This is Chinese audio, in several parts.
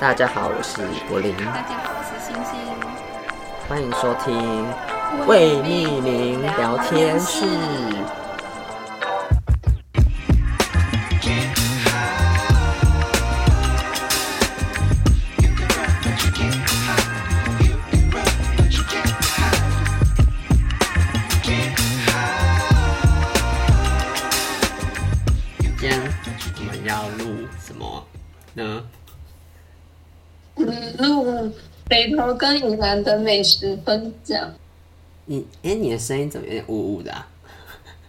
大家好，我是柏林。大家好，我是星星。欢迎收听未命名聊天室。跟宜兰的美食分享。你哎，你的声音怎么有点呜呜的啊？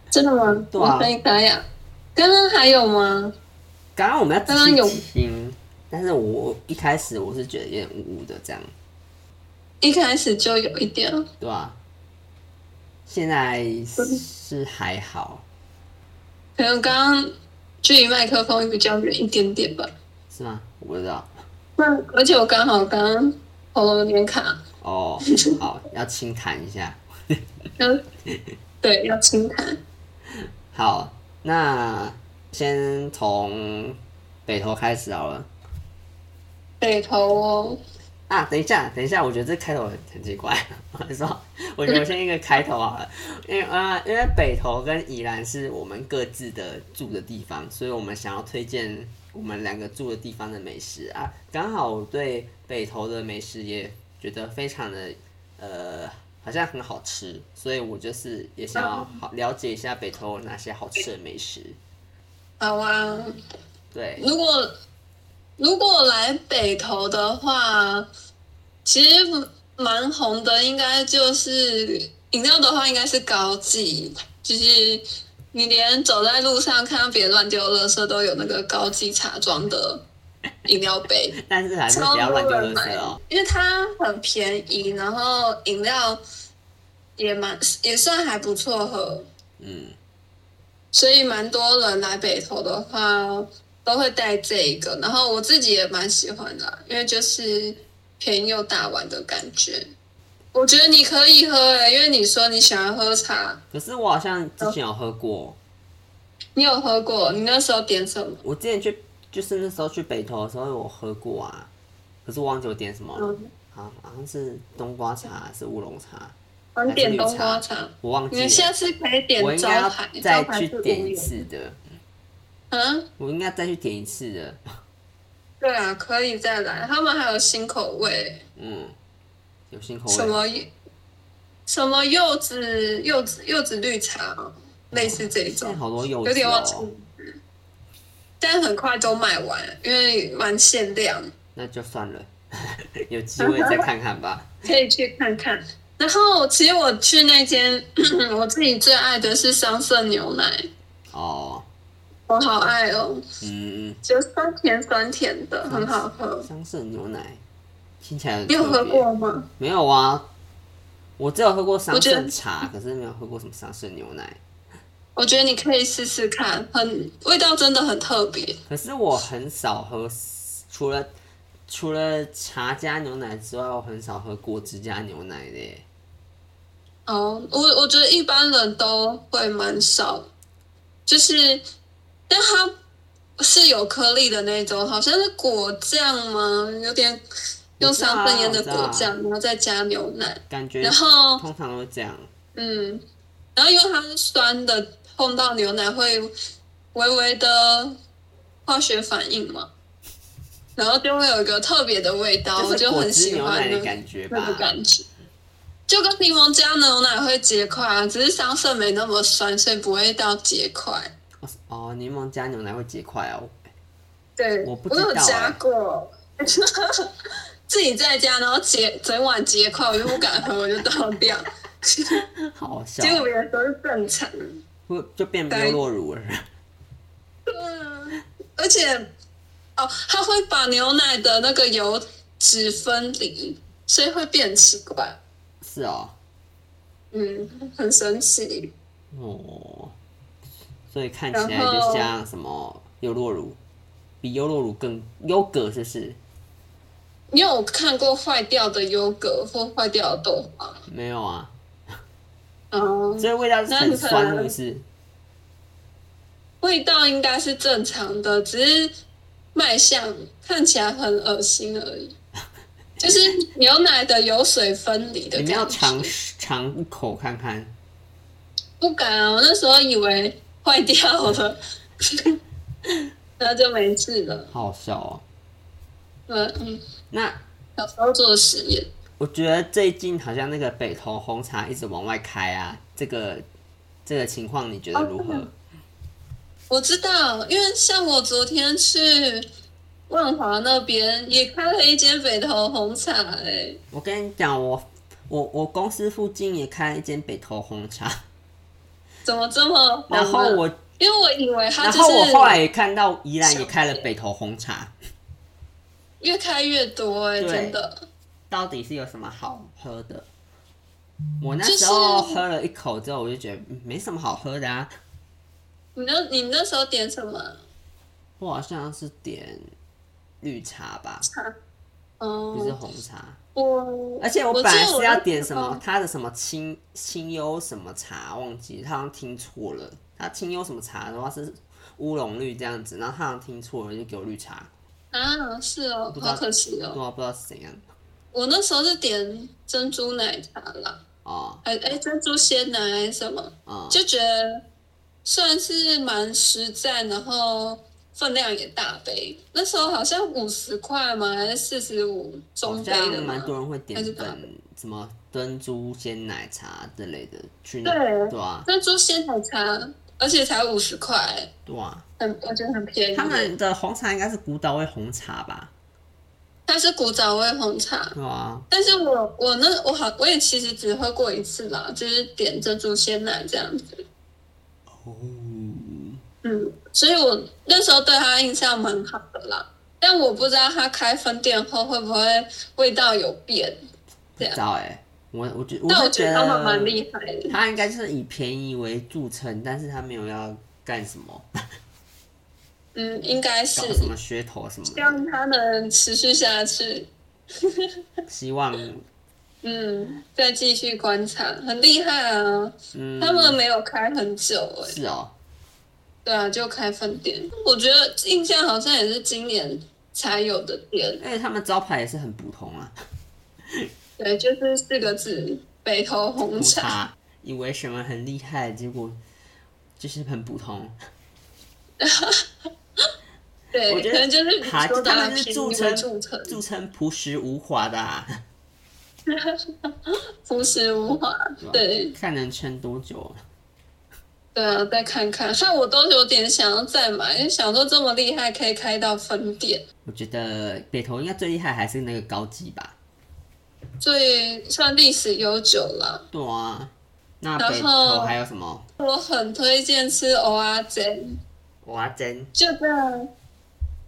真的吗？对啊。我应该呀。刚刚还有吗？刚刚我们要刚刚有听，但是我一开始我是觉得有点呜呜的，这样。一开始就有一点。对啊。现在是还好。可能刚刚距离麦克风比较远一点点吧。是吗？我不知道。那而且我刚好刚刚喉咙有点卡。哦，好，要轻弹一下。要对，要轻弹。好，那先从北投开始好了。北投哦。啊，等一下，等一下，我觉得这开头很很奇怪。我说，我觉得先一个开头好了，因为啊、呃，因为北投跟宜兰是我们各自的住的地方，所以我们想要推荐我们两个住的地方的美食啊。刚好我对北投的美食也觉得非常的呃，好像很好吃，所以我就是也想要好了解一下北投有哪些好吃的美食。好啊。对。如果。如果来北投的话，其实蛮红的，应该就是饮料的话，应该是高记。就是你连走在路上看到别人乱丢垃圾，都有那个高级茶庄的饮料杯。但是还是不要乱丢垃圾哦，因为它很便宜，然后饮料也蛮也算还不错喝。嗯，所以蛮多人来北投的话。都会带这个，然后我自己也蛮喜欢的，因为就是便宜又大碗的感觉。我觉得你可以喝诶，因为你说你喜欢喝茶。可是我好像之前有喝过。你有喝过？你那时候点什么？我之前去就是那时候去北投的时候，我喝过啊。可是我忘记我点什么了。嗯、好，好像是冬瓜茶还是乌龙茶？我点冬瓜茶。我忘记了。你下次可以点招牌，再去点一次的。嗯，我应该再去点一次的。对啊，可以再来。他们还有新口味。嗯，有新口味。什么？什么柚子？柚子？柚子绿茶？哦、类似这种。好多柚子、哦。有点忘记。但很快都卖完，因为蛮限量。那就算了，有机会再看看吧。可以去看看。然后，其实我去那间，我自己最爱的是桑葚牛奶。哦。我好爱哦，嗯，就酸甜酸甜的，很好喝。桑葚牛奶听起来。你有喝过吗？没有啊，我只有喝过桑葚茶，可是没有喝过什么桑葚牛奶。我觉得你可以试试看，很味道真的很特别。可是我很少喝，除了除了茶加牛奶之外，我很少喝果汁加牛奶的。哦，我我觉得一般人都会蛮少，就是。但它是有颗粒的那种，好像是果酱吗？有点用三分盐的果酱，然后再加牛奶，感觉。然后通常都会这样。嗯，然后因为它是酸的，碰到牛奶会微微的化学反应嘛，然后就会有一个特别的味道，我就很喜欢那个感觉吧，那个感觉。就跟柠檬加牛奶会结块啊，只是桑葚没那么酸，所以不会到结块。哦，柠檬加牛奶会结块哦。对，我不知道、欸、我有加过，自己在家，然后结整碗结块，我就不敢喝，我就倒掉。好好笑。结果别人说是正常，不就变优酪乳了？对啊，而且哦，它会把牛奶的那个油脂分离，所以会变奇怪。是哦。嗯，很神奇。哦。所以看起来就像什么优酪乳，比优酪乳更优格，是不是？你有看过坏掉的优格或坏掉的豆花？没有啊。哦。所以味道是很酸，是不是？味道应该是正常的，只是卖相看起来很恶心而已，就是牛奶的油水分离的。你们要尝尝一口看看？不敢啊！我那时候以为坏掉了 那就没事了。好笑哦。嗯嗯。那小时候做的实验。我觉得最近好像那个北投红茶一直往外开啊，这个这个情况你觉得如何？哦我知道，因为像我昨天去万华那边也开了一间北投红茶，哎，我跟你讲，我我我公司附近也开了一间北投红茶，怎么这么？然后我因为我以为他，然后我后来也看到宜兰也开了北投红茶，越开越多，哎，真的。到底是有什么好喝的？我那时候喝了一口之后，我就觉得没什么好喝的啊。你那，你那时候点什么？我好像是点绿茶吧，茶，哦、不是红茶。我而且我本来是要点什么，他的什么清清幽什么茶，忘记他好像听错了。他清幽什么茶的话是乌龙绿这样子，然后他好像听错了，就给我绿茶。啊，是哦，好可惜哦。对啊，不知道是怎样。我那时候是点珍珠奶茶啦。哦。哎哎，珍珠鲜奶还是什么？哦、就觉得。算是蛮实在，然后分量也大杯。那时候好像五十块嘛？还是四十五中杯的？蛮多人会点本什么珍珠鲜奶茶之类的去对对啊，珍珠鲜奶茶，而且才五十块，对啊，很我觉得很便宜。他们的红茶应该是古早味红茶吧？它是古早味红茶，对啊。但是我我那我好我也其实只喝过一次啦，就是点珍珠鲜奶这样子。哦，嗯，所以我那时候对他印象蛮好的啦，但我不知道他开分店后会不会味道有变。不知道哎，我我觉但我觉得他们蛮厉害的。他应该就是以便宜为著称，但是他没有要干什么。嗯，应该是什么噱头什么，希望他能持续下去。希望。嗯，再继续观察，很厉害啊！嗯，他们没有开很久哎、欸。是哦。对啊，就开分店。我觉得印象好像也是今年才有的店。而且他们招牌也是很普通啊。对，就是四个字：北投红茶。茶以为什么很厉害，结果就是很普通。对，我觉得可能就是他他们是著称著称朴实无华的、啊。朴实无华，对，看能撑多久。对啊，再看看，像我都有点想要再买，因为想说这么厉害，可以开到分店。我觉得北投应该最厉害还是那个高级吧，最算历史悠久了。对啊，那北投还有什么？我很推荐吃蚵仔煎。蚵仔煎就在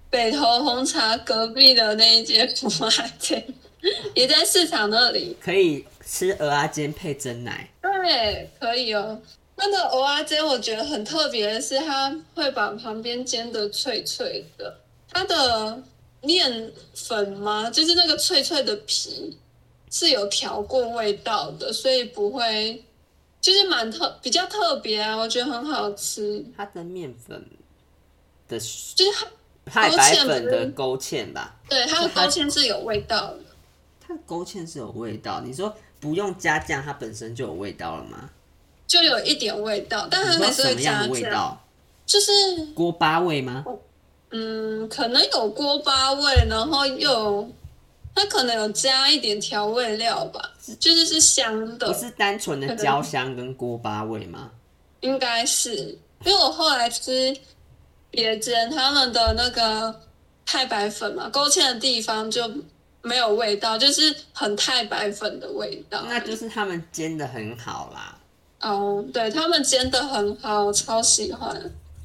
北投红茶隔壁的那一间蚵仔煎。也在市场那里，可以吃蚵仔煎配蒸奶。对，可以哦。那个蚵仔煎我觉得很特别的是，它会把旁边煎的脆脆的。它的面粉吗？就是那个脆脆的皮是有调过味道的，所以不会，就是蛮特比较特别啊。我觉得很好吃。它的面粉的，就是它太白粉的勾芡吧？对，它的勾芡是有味道的。它的勾芡是有味道，你说不用加酱，它本身就有味道了吗？就有一点味道，但它还是会加酱。味道就是锅巴味吗？嗯，可能有锅巴味，然后又它可能有加一点调味料吧，就是是香的，不是单纯的焦香跟锅巴味吗？应该是，因为我后来吃别间他们的那个太白粉嘛，勾芡的地方就。没有味道，就是很太白粉的味道。那就是他们煎的很好啦。哦，对，他们煎的很好，我超喜欢。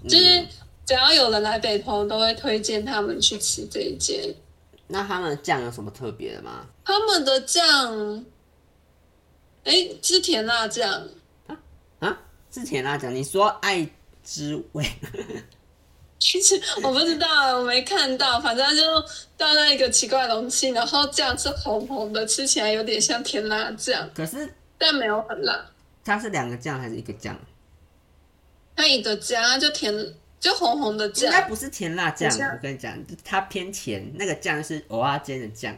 就是只要有人来北投，都会推荐他们去吃这一间。那他们的酱有什么特别的吗？他们的酱，哎，是甜辣酱啊啊，是甜辣酱。你说爱之味。其实我不知道，我没看到，反正就倒那一个奇怪的容器，然后酱是红红的，吃起来有点像甜辣酱，可是但没有很辣。它是两个酱还是一个酱？它一个酱就甜就红红的酱。应该不是甜辣酱，我跟你讲，它偏甜，那个酱是蚵仔煎的酱。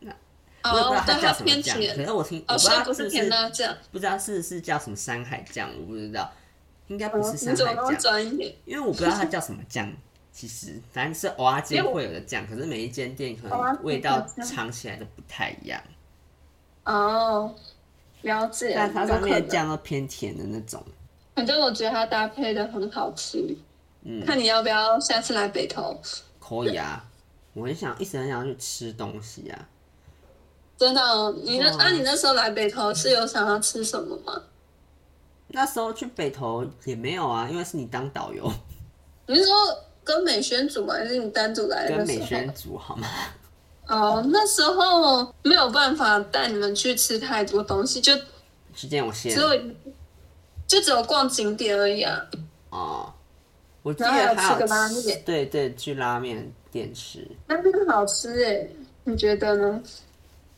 那我也不知道它叫什么酱，可是我听，我不知道是不是甜辣酱，不知道是不是叫什么山海酱，我不知道，应该不是山海酱，因为我不知道它叫什么酱。其实反正是蚵仔煎会有的酱，可是每一间店可能味道尝起来都不太一样。哦，了解。但它上面的酱都偏甜的那种。反正我觉得它搭配的很好吃。嗯，看你要不要下次来北投？可以啊，我很想一直很想去吃东西啊。真的？你那啊，你那时候来北投是有想要吃什么吗？那时候去北投也没有啊，因为是你当导游。你是说？跟美宣组吗还是你单独来的？跟美宣组好吗？哦，那时候没有办法带你们去吃太多东西，就时间有限，只有就只有逛景点而已啊。哦，我记得还有吃个拉面，对对，去拉面店吃，那边好吃哎，你觉得呢？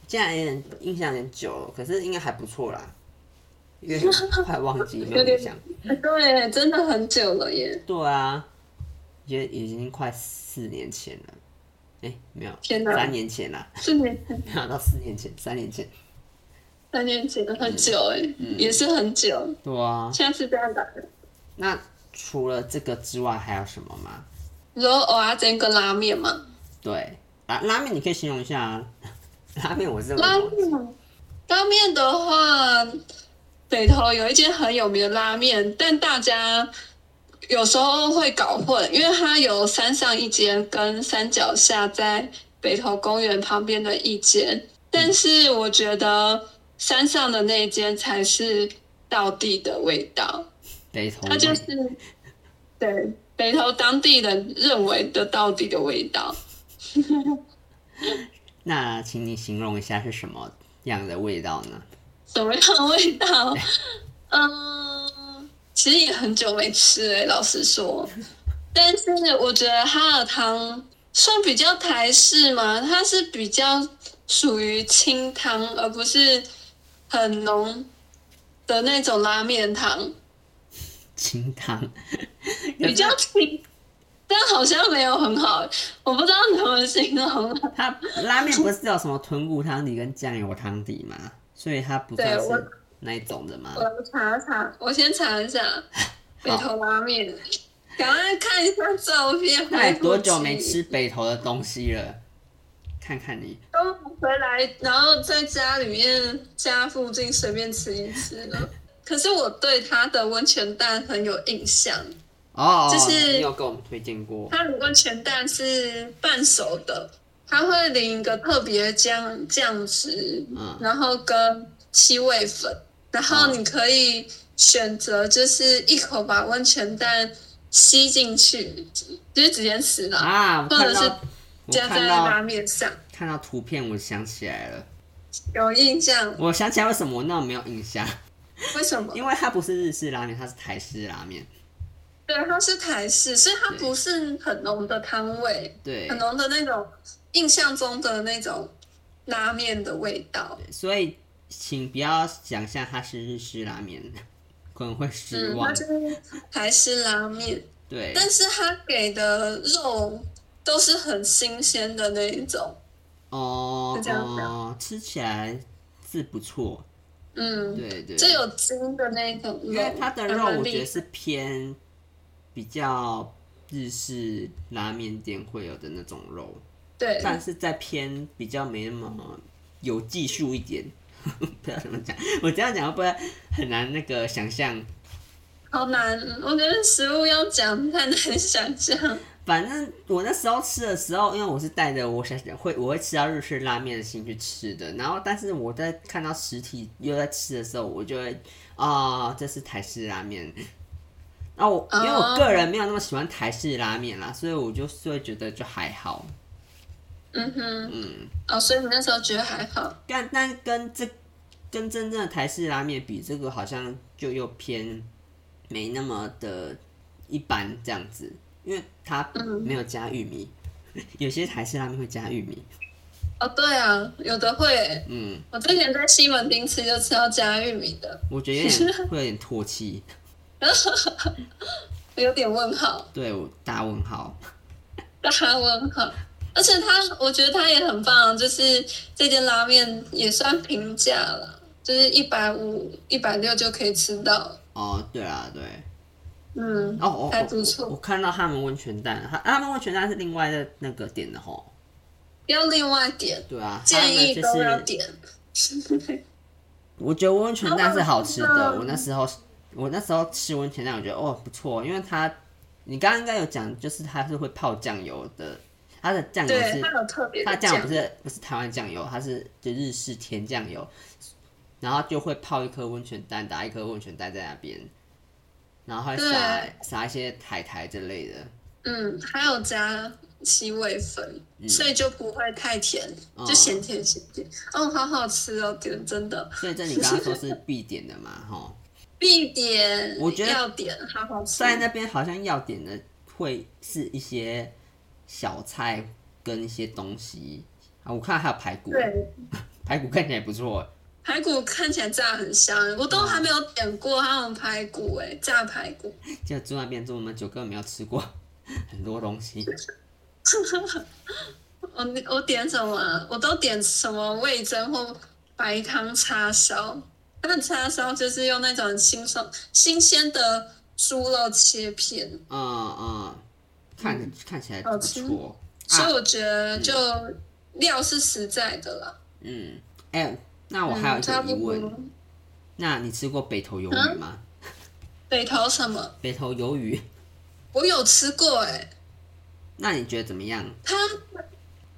现在有点印象有点久了，可是应该还不错啦，因为 快忘记没有印象。对，真的很久了耶。对啊。也已经快四年前了，哎、欸，没有，天哪，三年前了，四年前，没有到四年前，三年前，三年前很久哎、欸，嗯、也是很久，对啊，现在是这样打的。那除了这个之外，还有什么吗？你说蚵仔煎跟拉面吗？对，拉拉面你可以形容一下啊。拉面我是拉面，拉面的话，北投有一间很有名的拉面，但大家。有时候会搞混，因为它有山上一间跟山脚下在北投公园旁边的一间，但是我觉得山上的那间才是道地的味道。北投，它就是对北投当地人认为的到底的味道。那请你形容一下是什么样的味道呢？什么样的味道？嗯。其实也很久没吃哎、欸，老实说，但是我觉得哈尔汤算比较台式嘛，它是比较属于清汤，而不是很浓的那种拉面汤。清汤，比较清，但好像没有很好，我不知道怎么形容。它拉面不是有什么豚骨汤底跟酱油汤底吗？所以它不算是。那一种的吗？我查查，我先查一下 北投拉面，赶快看一下照片。那多久没吃北投的东西了？看看你。都回来，然后在家里面家附近随便吃一吃了。可是我对他的温泉蛋很有印象哦，就是你有给我们推荐过。他的温泉蛋是半熟的，他会淋一个特别酱酱汁，嗯，然后跟七味粉。然后你可以选择，就是一口把温泉蛋吸进去，就是直接吃了啊，或者是加在拉面上。看到图片，我想起来了，有印象。我想起来为什么我那么没有印象？为什么？因为它不是日式拉面，它是台式拉面。对，它是台式，所以它不是很浓的汤味，对，很浓的那种印象中的那种拉面的味道。所以。请不要想象它是日式拉面，可能会失望。嗯、它是台式拉面，对，但是它给的肉都是很新鲜的那一种。哦，这哦，吃起来是不错。嗯，对对，这有筋的那种肉，因为它的肉我觉得是偏比较日式拉面店会有的那种肉，对，但是再偏比较没那么有技术一点。不知道怎么讲，我这样讲会不会很难那个想象？好难，我觉得食物要讲太难想象。反正我那时候吃的时候，因为我是带着我想会我会吃到日式拉面的心去吃的，然后但是我在看到实体又在吃的时候，我就会啊、哦，这是台式拉面。然后我因为我个人没有那么喜欢台式拉面啦，所以我就是会觉得就还好。嗯哼，嗯，哦，所以你那时候觉得还好，但但跟这跟真正的台式拉面比，这个好像就又偏没那么的一般这样子，因为它没有加玉米，嗯、有些台式拉面会加玉米。哦，对啊，有的会，嗯，我之前在西门町吃就吃到加玉米的，我觉得有点 会有点唾弃，有点问号。对，我大问号，大问号。而且他，我觉得他也很棒，就是这间拉面也算平价了，就是一百五、一百六就可以吃到。哦，对啊，对，嗯，哦，还不错。我看到他们温泉蛋，他他们温泉蛋是另外的那个点的吼，要另外点。对啊，建议都要点。我觉得温泉蛋是好吃的，我那时候我那时候吃温泉蛋，我觉得哦不错，因为它你刚刚应该有讲，就是它是会泡酱油的。它的酱油是，它有特别，它酱油不是不是台湾酱油，它是就日式甜酱油，然后就会泡一颗温泉蛋，打一颗温泉蛋在那边，然后还撒撒一些海苔之类的。嗯，还有加七味粉，嗯、所以就不会太甜，就咸甜咸甜。哦，好好吃哦，点真的。所以这你刚刚说是必点的嘛？哈，必点，我觉得要点，好好吃。在那边好像要点的会是一些。小菜跟一些东西啊，我看还有排骨，对，排骨看起来不错。排骨看起来炸很香，我都还没有点过他们排骨哎，炸排骨。就住那边住那么久，根本没有吃过 很多东西。我我点什么？我都点什么味噌或白汤叉烧。他们叉烧就是用那种新鲜新鲜的猪肉切片。嗯嗯。看看起来不错，所以我觉得就料是实在的啦。嗯，哎、欸，那我还有一个疑问，嗯、那你吃过北投鱿鱼吗？北投什么？北投鱿鱼，我有吃过哎、欸。那你觉得怎么样？它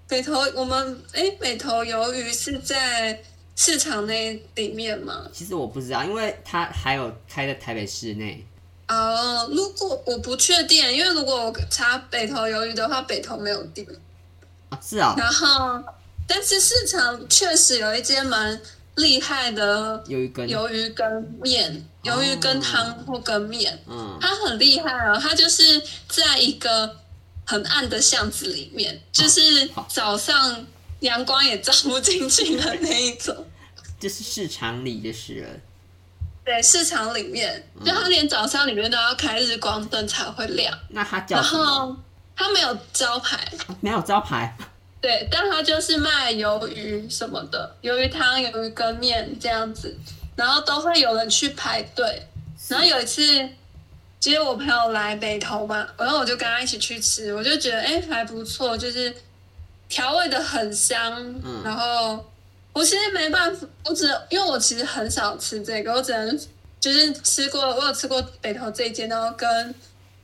北投我们哎、欸，北投鱿鱼是在市场内里面吗？其实我不知道，因为它还有开在台北市内。哦，如果我不确定，因为如果我查北投鱿鱼的话，北投没有店啊，是啊、哦。然后，但是市场确实有一间蛮厉害的鱿鱼羹、鱿鱼羹面、鱿鱼羹汤或羹面。嗯，它很厉害哦，它就是在一个很暗的巷子里面，就是早上阳光也照不进去的那一种。就是市场里就是了。对，市场里面，就他连早上里面都要开日光灯才会亮。那他叫？然后他没有招牌，没有招牌。对，但他就是卖鱿鱼什么的，鱿鱼汤、鱿鱼羹面这样子，然后都会有人去排队。然后有一次接我朋友来北投嘛，然后我就跟他一起去吃，我就觉得哎还不错，就是调味的很香，嗯、然后。我其实没办法，我只因为我其实很少吃这个，我只能就是吃过，我有吃过北投这一间，然后跟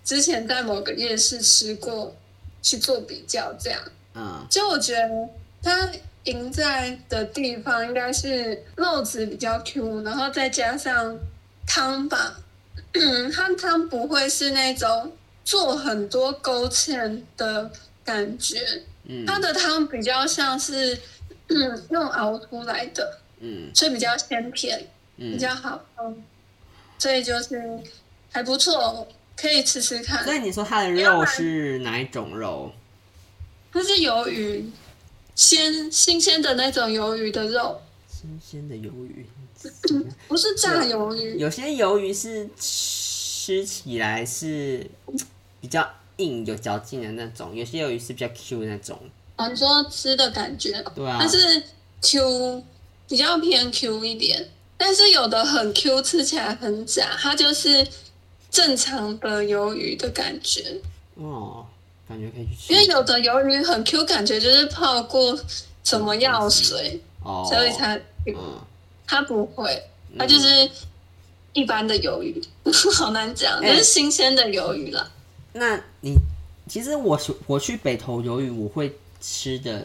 之前在某个夜市吃过去做比较，这样。嗯。就我觉得它赢在的地方应该是肉质比较 Q，然后再加上汤吧，嗯，它汤不会是那种做很多勾芡的感觉，嗯，它的汤比较像是。嗯，用熬出来的，嗯，所以比较鲜甜，嗯，比较好，嗯，所以就是还不错，可以吃吃看。所以你说它的肉是哪一种肉？它是鱿鱼，鲜新鲜的那种鱿鱼的肉。新鲜的鱿鱼，不是炸鱿鱼。有，些鱿鱼是吃起来是比较硬、有嚼劲的那种，有些鱿鱼是比较 Q 的那种。啊你说吃的感觉，对啊，它是 Q，比较偏 Q 一点，但是有的很 Q，吃起来很假，它就是正常的鱿鱼的感觉。哦，感觉可以去吃。因为有的鱿鱼很 Q，感觉就是泡过什么药水，哦，所以才，嗯，它不会，它就是一般的鱿鱼，嗯、好难讲，就是新鲜的鱿鱼啦。那你其实我我去北投鱿鱼，我会。吃的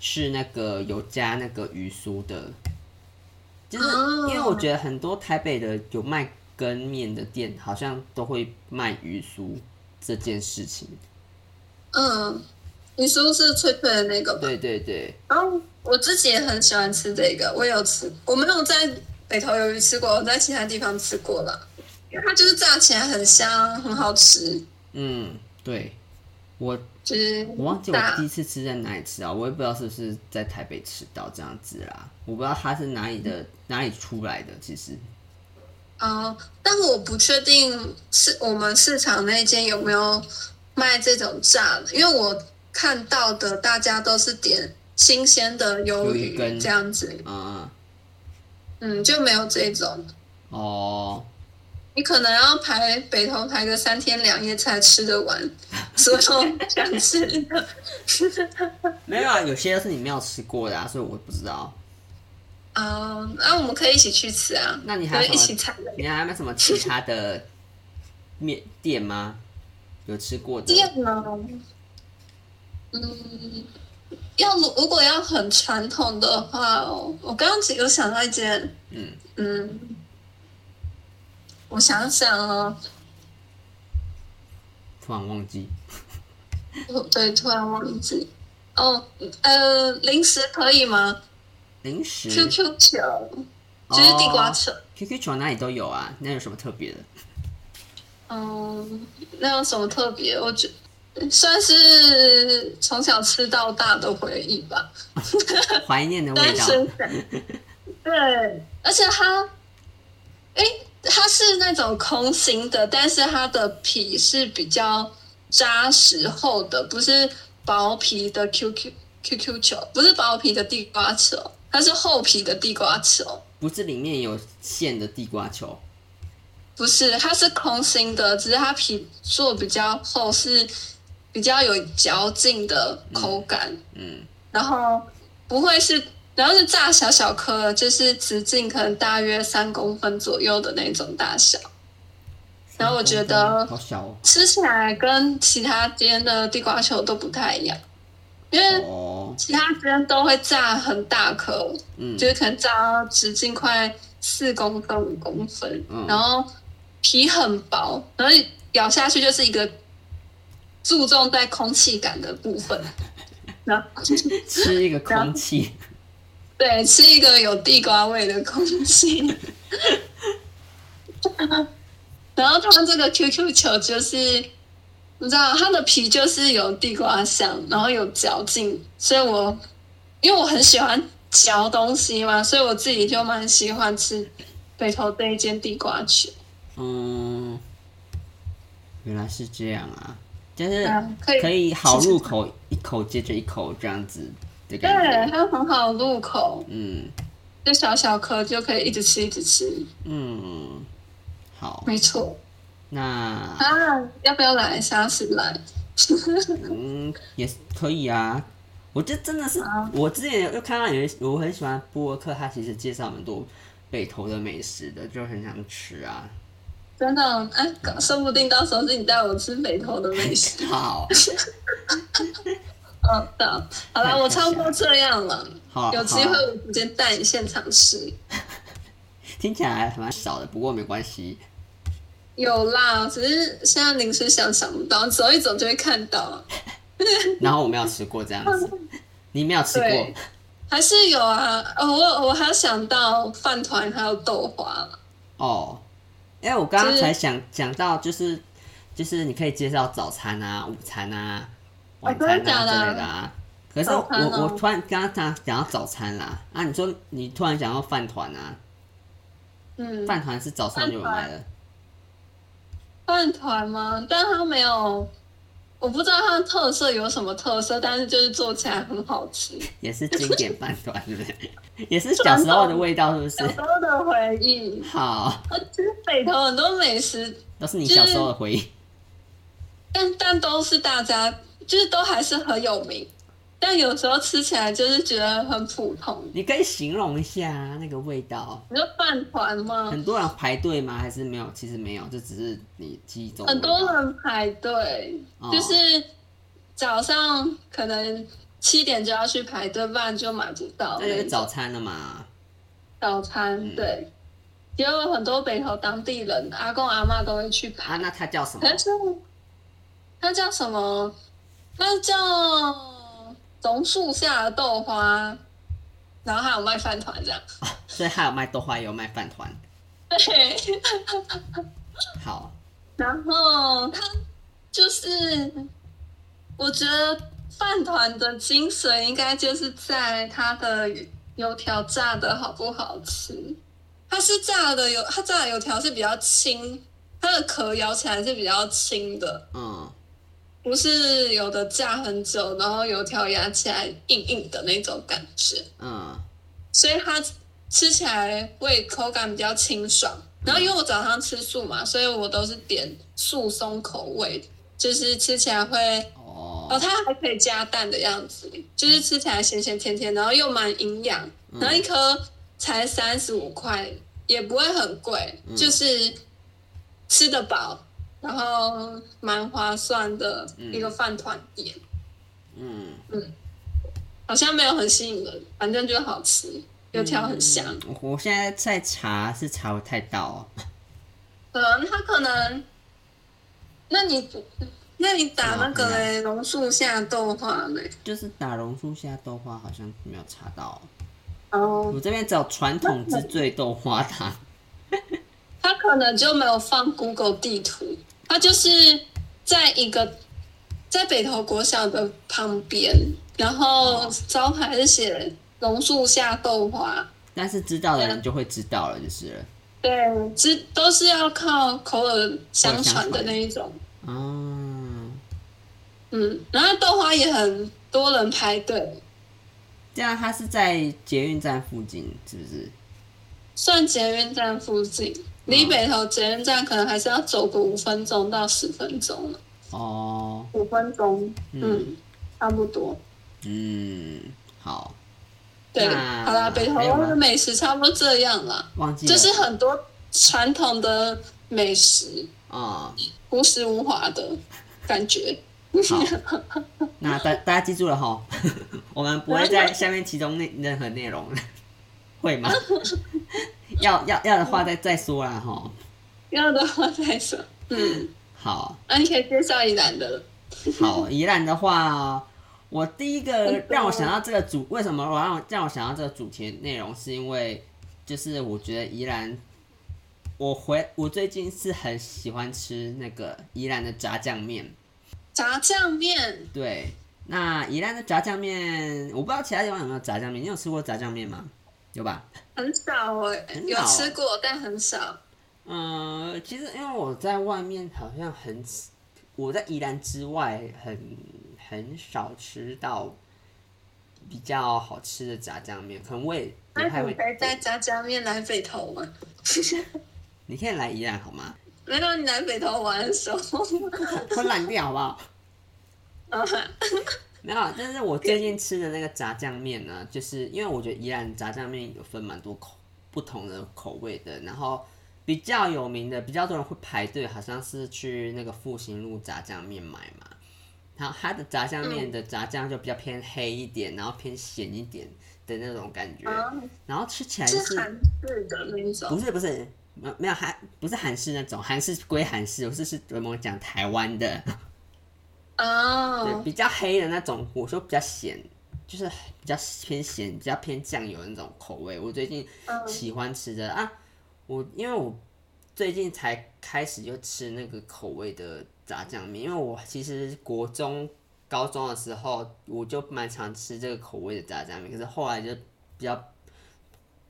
是那个有加那个鱼酥的，就是因为我觉得很多台北的有卖羹面的店，好像都会卖鱼酥这件事情。嗯，你说是脆脆的那个吧？对对对。然后我自己也很喜欢吃这个，我有吃，我没有在北投鱿鱼吃过，我在其他地方吃过了，因为它就是炸起来很香，很好吃。嗯，对。我就是我忘记我第一次吃在哪里吃啊，我也不知道是不是在台北吃到这样子啦，我不知道它是哪里的哪里出来的，其实。哦，但我不确定是我们市场那间有没有卖这种炸的，因为我看到的大家都是点新鲜的鱿鱼这样子，嗯嗯，就没有这种哦。你可能要排北投排个三天两夜才吃得完，所有想吃的。没有啊，有些是你没有吃过的啊，所以我不知道。啊、uh,，那我们可以一起去吃啊。那你还有什么？你还有没有什么其他的面店吗？有吃过的店吗？嗯，要如果要很传统的话，我刚刚只有想到一间，嗯嗯，我想想哦，突然忘记。对，突然忘记。哦，呃，零食可以吗？零食，QQ 球，就是地瓜球。Oh, QQ 球哪里都有啊，那有什么特别的？嗯，那有什么特别？我觉算是从小吃到大的回忆吧，怀念的味道。对，而且它，哎，它是那种空心的，但是它的皮是比较扎实厚的，不是薄皮的 QQ QQ 球，不是薄皮的地瓜球。它是厚皮的地瓜球，不是里面有馅的地瓜球，不是，它是空心的，只是它皮做比较厚，是比较有嚼劲的口感，嗯，嗯，然后不会是，然后是炸小小颗，就是直径可能大约三公分左右的那种大小，然后我觉得好小哦，吃起来跟其他间的地瓜球都不太一样。因为其他间都会炸很大颗，嗯，就是可能炸到直径快四公分、五公分，嗯，然后皮很薄，然后咬下去就是一个注重在空气感的部分，然后吃一个空气，对，吃一个有地瓜味的空气，然后它这个 QQ 球就是。你知道它的皮就是有地瓜香，然后有嚼劲，所以我因为我很喜欢嚼东西嘛，所以我自己就蛮喜欢吃北投这一间地瓜球。嗯，原来是这样啊，就是可以好入口，一口接着一口这样子的感觉。对，它很好入口。嗯，就小小颗就可以一直吃一直吃。嗯，好，没错。那啊，要不要来？下次来。嗯，也可以啊。我这真的是，我之前又看到有些我很喜欢部落客，他其实介绍很多北投的美食的，就很想吃啊。真的？哎，说不定到时候是你带我吃北投的美食。好。嗯，好，好了，我差不多这样了。好，有机会我直接带你现场吃。听起来还蛮少的，不过没关系。有啦，只是现在临时想想不到，走一走就会看到。然后我没有吃过这样子，你没有吃过？还是有啊？哦，我我还想到饭团还有豆花。哦，因为我刚刚才想讲到，就是就是你可以介绍早餐啊、午餐啊、晚餐啊之类的啊。可是我我突然刚刚讲讲到早餐啦，啊，你说你突然讲到饭团啊？嗯，饭团是早上就有卖的。饭团吗？但它没有，我不知道它的特色有什么特色，但是就是做起来很好吃。也是经典饭团，对不对？也是小时候的味道，是不是？小时候的回忆。好。其实北投很多美食都是你小时候的回忆，但但都是大家就是都还是很有名。但有时候吃起来就是觉得很普通。你可以形容一下那个味道。你说饭团吗？很多人排队吗？还是没有？其实没有，就只是你记忆中。很多人排队，哦，就是早上可能七点就要去排队，不然就买不到。那就是早餐了嘛？早餐，嗯，对，也有很多北投当地人，阿公阿妈都会去排。啊，那他叫什么？他叫什么？他叫。榕树下的豆花，然后还有卖饭团这样，哦，所以还有卖豆花，也有卖饭团。对，好。然后它就是，我觉得饭团的精髓应该就是在它的油条炸的好不好吃。它它是炸的油，它炸的油条是比较轻，它的壳咬起来是比较轻的。嗯。不是有的炸很久，然后油条压起来硬硬的那种感觉。嗯。所以它吃起来会口感比较清爽。然后因为我早上吃素嘛，所以我都是点素松口味，就是吃起来会哦，哦，它还可以加蛋的样子，就是吃起来咸咸甜甜，然后又蛮营养。然后一颗才三十五块，也不会很贵，就是吃得饱。然后蛮划算的一个饭团店，嗯。嗯，好像没有很吸引人，反正就好吃，油条很香。嗯、我现在在查是查不太到，可能他可能，那你那你打那个嘞，榕树下豆花嘞，就是打榕树下豆花，好像没有查到。哦，我这边找传统之最豆花汤，他可能就没有放 Google 地图。它就是在一个在北投国小的旁边，然后招牌是写榕树下豆花，但是知道的人就会知道了，就是了。对，知都是要靠口耳相传的那一种。嗯，嗯，然后豆花也很多人排队。这样，它是在捷运站附近，是不是？算捷运站附近。离北投捷运站可能还是要走个五分钟到十分钟哦，五分钟，嗯，差不多。嗯，好。对，好啦，北投的美食差不多这样啦。忘记。就是很多传统的美食啊，朴实无华的感觉。好。那大大家记住了哈，我们不会在下面其中内任何内容了，会吗？要要要的话再再说啦哈，要的话再说。嗯，好，那你可以介绍宜兰的了。好，宜兰的话，我第一个让我想到这个主，为什么我让让我想到这个主题内容，是因为就是我觉得宜兰，我回我最近是很喜欢吃那个宜兰的炸酱面。炸酱面。对，那宜兰的炸酱面，我不知道其他地方有没有炸酱面，你有吃过炸酱面吗？有吧？很少哎、欸，有吃过，但很少。嗯，其实因为我在外面好像很，我在宜兰之外很很少吃到比较好吃的炸酱面，可能我也不太会带炸酱面来北投吗？你可以来宜兰好吗？没有，你来北投玩的时候 会烂掉好不好？没有，但是我最近吃的那个炸酱面呢，就是因为我觉得宜兰炸酱面有分蛮多口不同的口味的，然后比较有名的，比较多人会排队，好像是去那个复兴路炸酱面买嘛。然后它的炸酱面的炸酱就比较偏黑一点，然后偏咸一点的那种感觉，然后吃起来是韩式的那种，不是不是，没有没有韩不是韩式那种，韩式归韩式，我是是我们讲台湾的。哦、oh.，比较黑的那种，我说比较咸，就是比较偏咸、比较偏酱油的那种口味。我最近喜欢吃的、oh. 啊，我因为我最近才开始就吃那个口味的炸酱面，因为我其实国中、高中的时候我就蛮常吃这个口味的炸酱面，可是后来就比较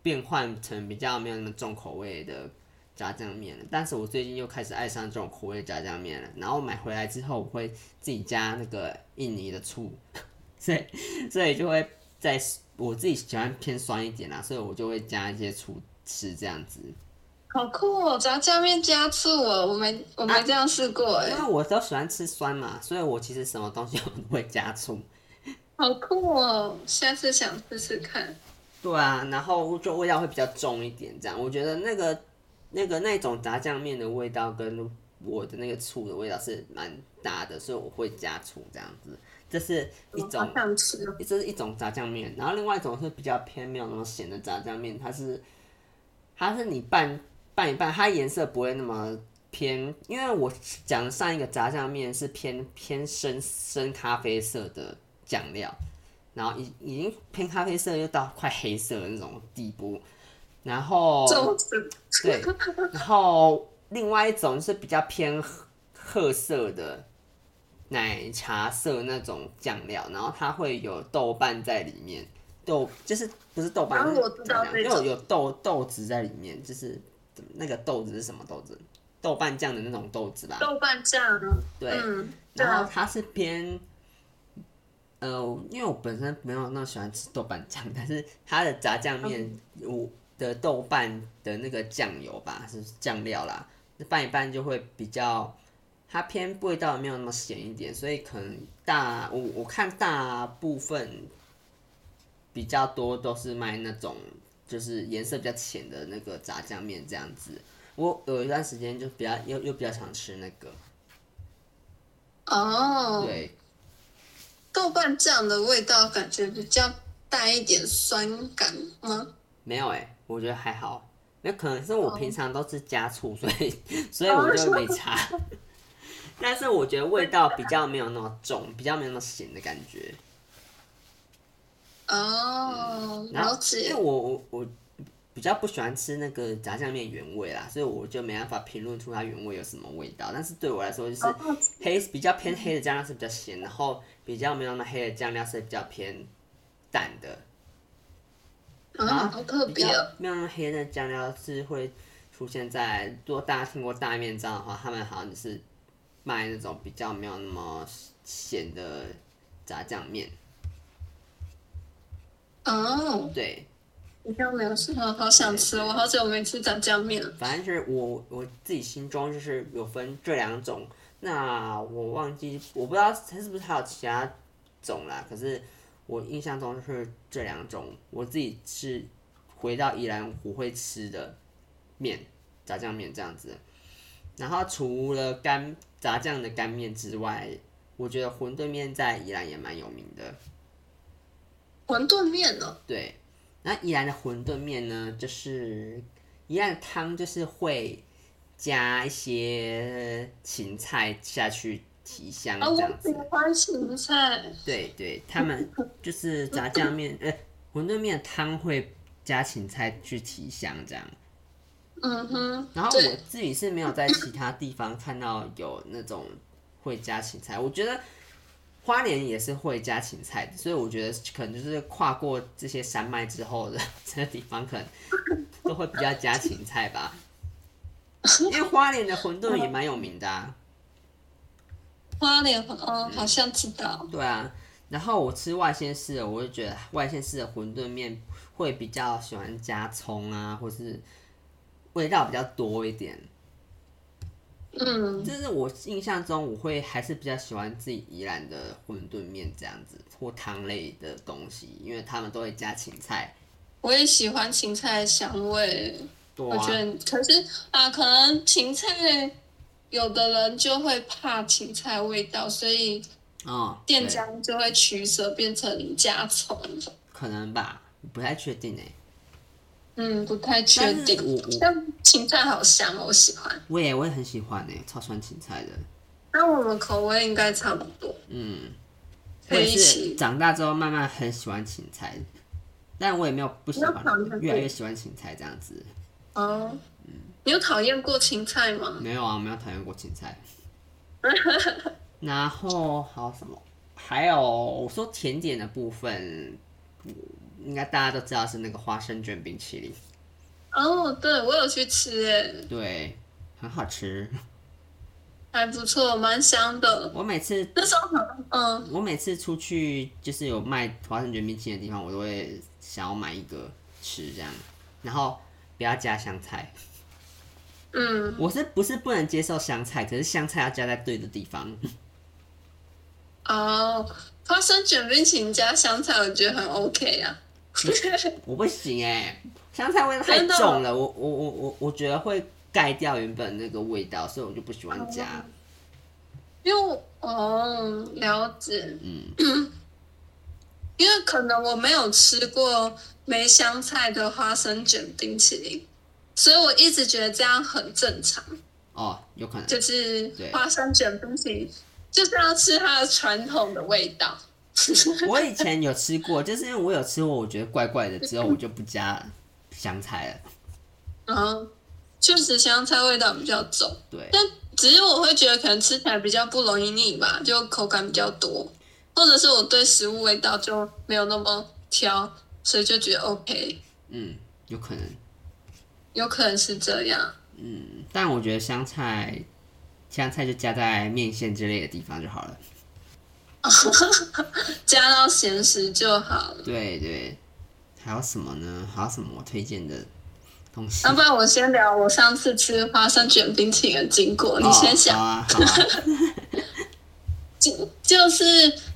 变换成比较没有那么重口味的。炸酱面了，但是我最近又开始爱上这种口味炸酱面了。然后买回来之后，我会自己加那个印尼的醋，所以所以就会在我自己喜欢偏酸一点啦，所以我就会加一些醋吃这样子。好酷哦，炸酱面加醋哦，我没我没这样试过哎、啊。因为我都喜欢吃酸嘛，所以我其实什么东西我都会加醋。好酷哦，下次想试试看。对啊，然后就味道会比较重一点，这样我觉得那个。那个那种炸酱面的味道跟我的那个醋的味道是蛮搭的，所以我会加醋这样子。这是一种，这是一种炸酱面。然后另外一种是比较偏没有那么咸的炸酱面，它是它是你拌拌一拌，它颜色不会那么偏。因为我讲上一个炸酱面是偏偏深深咖啡色的酱料，然后已已经偏咖啡色又到快黑色的那种地步。然后，对，然后另外一种是比较偏褐色的奶茶色那种酱料，然后它会有豆瓣在里面豆，就是不是豆瓣，啊、我知道因为有有豆豆子在里面，就是那个豆子是什么豆子？豆瓣酱的那种豆子吧。豆瓣酱。对。嗯、然后它是偏，呃，因为我本身没有那么喜欢吃豆瓣酱，但是它的炸酱面，我的豆瓣的那个酱油吧，是酱料啦，拌一拌就会比较，它偏味道没有那么咸一点，所以可能大我我看大部分。比较多都是卖那种，就是颜色比较浅的那个炸酱面这样子。我有一段时间就比较又又比较常吃那个。哦。Oh, 对。豆瓣酱的味道感觉比较带一点酸感吗？没有哎、欸，我觉得还好。那可能是我平常都是加醋，所以 所以我就没差。Oh. 但是我觉得味道比较没有那么重，比较没有那么咸的感觉。哦、oh, 嗯，了解。因为我我我比较不喜欢吃那个炸酱面原味啦，所以我就没办法评论出它原味有什么味道。但是对我来说，就是黑比较偏黑的酱料是比较咸，然后比较没有那么黑的酱料是比较偏淡的。啊，好特别哦！没有那么黑的酱料是会出现在，如果大家听过大面章的话，他们好像是卖那种比较没有那么咸的炸酱面。哦，oh, 对，你看没有吃，好想吃，我好久没吃炸酱面了。反正就是我我自己心中就是有分这两种，那我忘记我不知道它是不是还有其他种啦，可是我印象中就是这两种，我自己是回到宜兰我会吃的面，炸酱面这样子。然后除了干炸酱的干面之外，我觉得馄饨面在宜兰也蛮有名的。馄饨面呢？对，那宜兰的馄饨面呢，就是宜兰的汤就是会加一些芹菜下去提香这样子。哦、我喜欢芹菜。对对，他们 就是炸酱面，呃，馄饨面汤会加芹菜去提香这样。嗯哼。然后我自己是没有在其他地方看到有那种会加芹菜，我觉得。花莲也是会加芹菜的，所以我觉得可能就是跨过这些山脉之后的 这个地方，可能都会比较加芹菜吧。因为花莲的馄饨也蛮有名的啊。花莲，哦，好像知道。嗯。对啊，然后我吃外县市的，我就觉得外县市的馄饨面会比较喜欢加葱啊，或是味道比较多一点。嗯，就是我印象中，我会还是比较喜欢自己宜兰的馄饨面这样子，或汤类的东西，因为他们都会加芹菜。我也喜欢芹菜的香味，啊、我觉得，可是啊，可能芹菜有的人就会怕芹菜味道，所以哦，店家就会取舍变成加葱。可能吧，不太确定哎、欸。嗯，不太确定。但芹菜好香，我喜欢。我也我也很喜欢呢，超喜欢芹菜的。那我们口味应该差不多。嗯，我也是长大之后慢慢很喜欢芹菜，但我也没有不喜欢，越来越喜欢芹菜这样子。哦，嗯，你有讨厌过芹菜吗？没有啊，没有讨厌过芹菜。然后还有什么？还有我说甜点的部分。应该大家都知道是那个花生卷冰淇淋。哦，对，我有去吃耶。对，很好吃，还不错，蛮香的。我每次那时候，嗯，我每次出去就是有卖花生卷冰淇淋的地方，我都会想要买一个吃这样，然后不要加香菜。嗯，我是不是不能接受香菜？可是香菜要加在对的地方。哦，花生卷冰淇淋加香菜，我觉得很 OK 啊。我不行哎、欸，香菜味太重了，我我我我我觉得会盖掉原本那个味道，所以我就不喜欢加。因为哦，了解，嗯，因为可能我没有吃过没香菜的花生卷冰淇淋，所以我一直觉得这样很正常。哦，有可能就是花生卷冰淇淋就是要吃它的传统的味道。我以前有吃过，就是因为我有吃过，我觉得怪怪的，之后我就不加香菜了。嗯，确实香菜味道比较重。对，但只是我会觉得可能吃起来比较不容易腻吧，就口感比较多，或者是我对食物味道就没有那么挑，所以就觉得 OK。嗯，有可能，有可能是这样。嗯，但我觉得香菜，香菜就加在面线之类的地方就好了。加到咸食就好了。对对，还有什么呢？还有什么我推荐的东西？要不然我先聊我上次吃花生卷冰淇淋的经过，你先想。好啊。就就是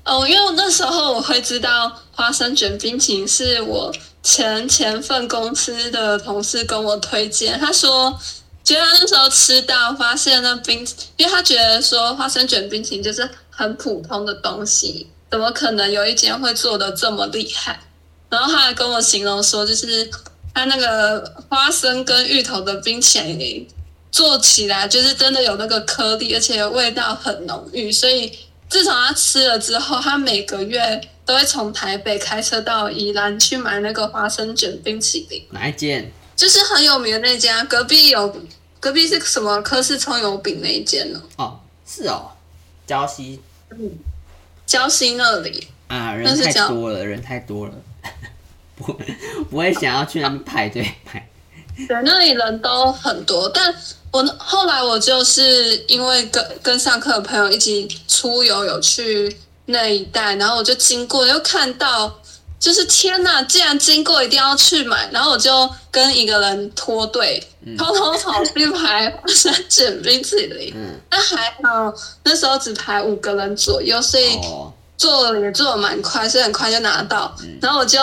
哦，因为那时候我会知道花生卷冰淇淋是我前前份公司的同事跟我推荐，他说。觉得他那时候吃到，发现那冰，因为他觉得说花生卷冰淇淋就是很普通的东西，怎么可能有一间会做的这么厉害？然后他还跟我形容说，就是他那个花生跟芋头的冰淇淋做起来就是真的有那个颗粒，而且味道很浓郁。所以自从他吃了之后，他每个月都会从台北开车到宜兰去买那个花生卷冰淇淋。哪一间？就是很有名的那家，隔壁有，隔壁是什么科氏葱油饼那一间呢？哦，是哦，礁溪，嗯，礁溪那里啊，人太多了，人太多了，不不会想要去那边排队排。对，那里人都很多，但我后来我就是因为跟跟上课的朋友一起出游，有去那一带，然后我就经过，又看到。就是天呐，既然经过一定要去买，然后我就跟一个人脱队，偷偷跑去排花生卷冰淇淋。嗯，但还好那时候只排五个人左右，所以做也做得蛮快，所以很快就拿到。然后我就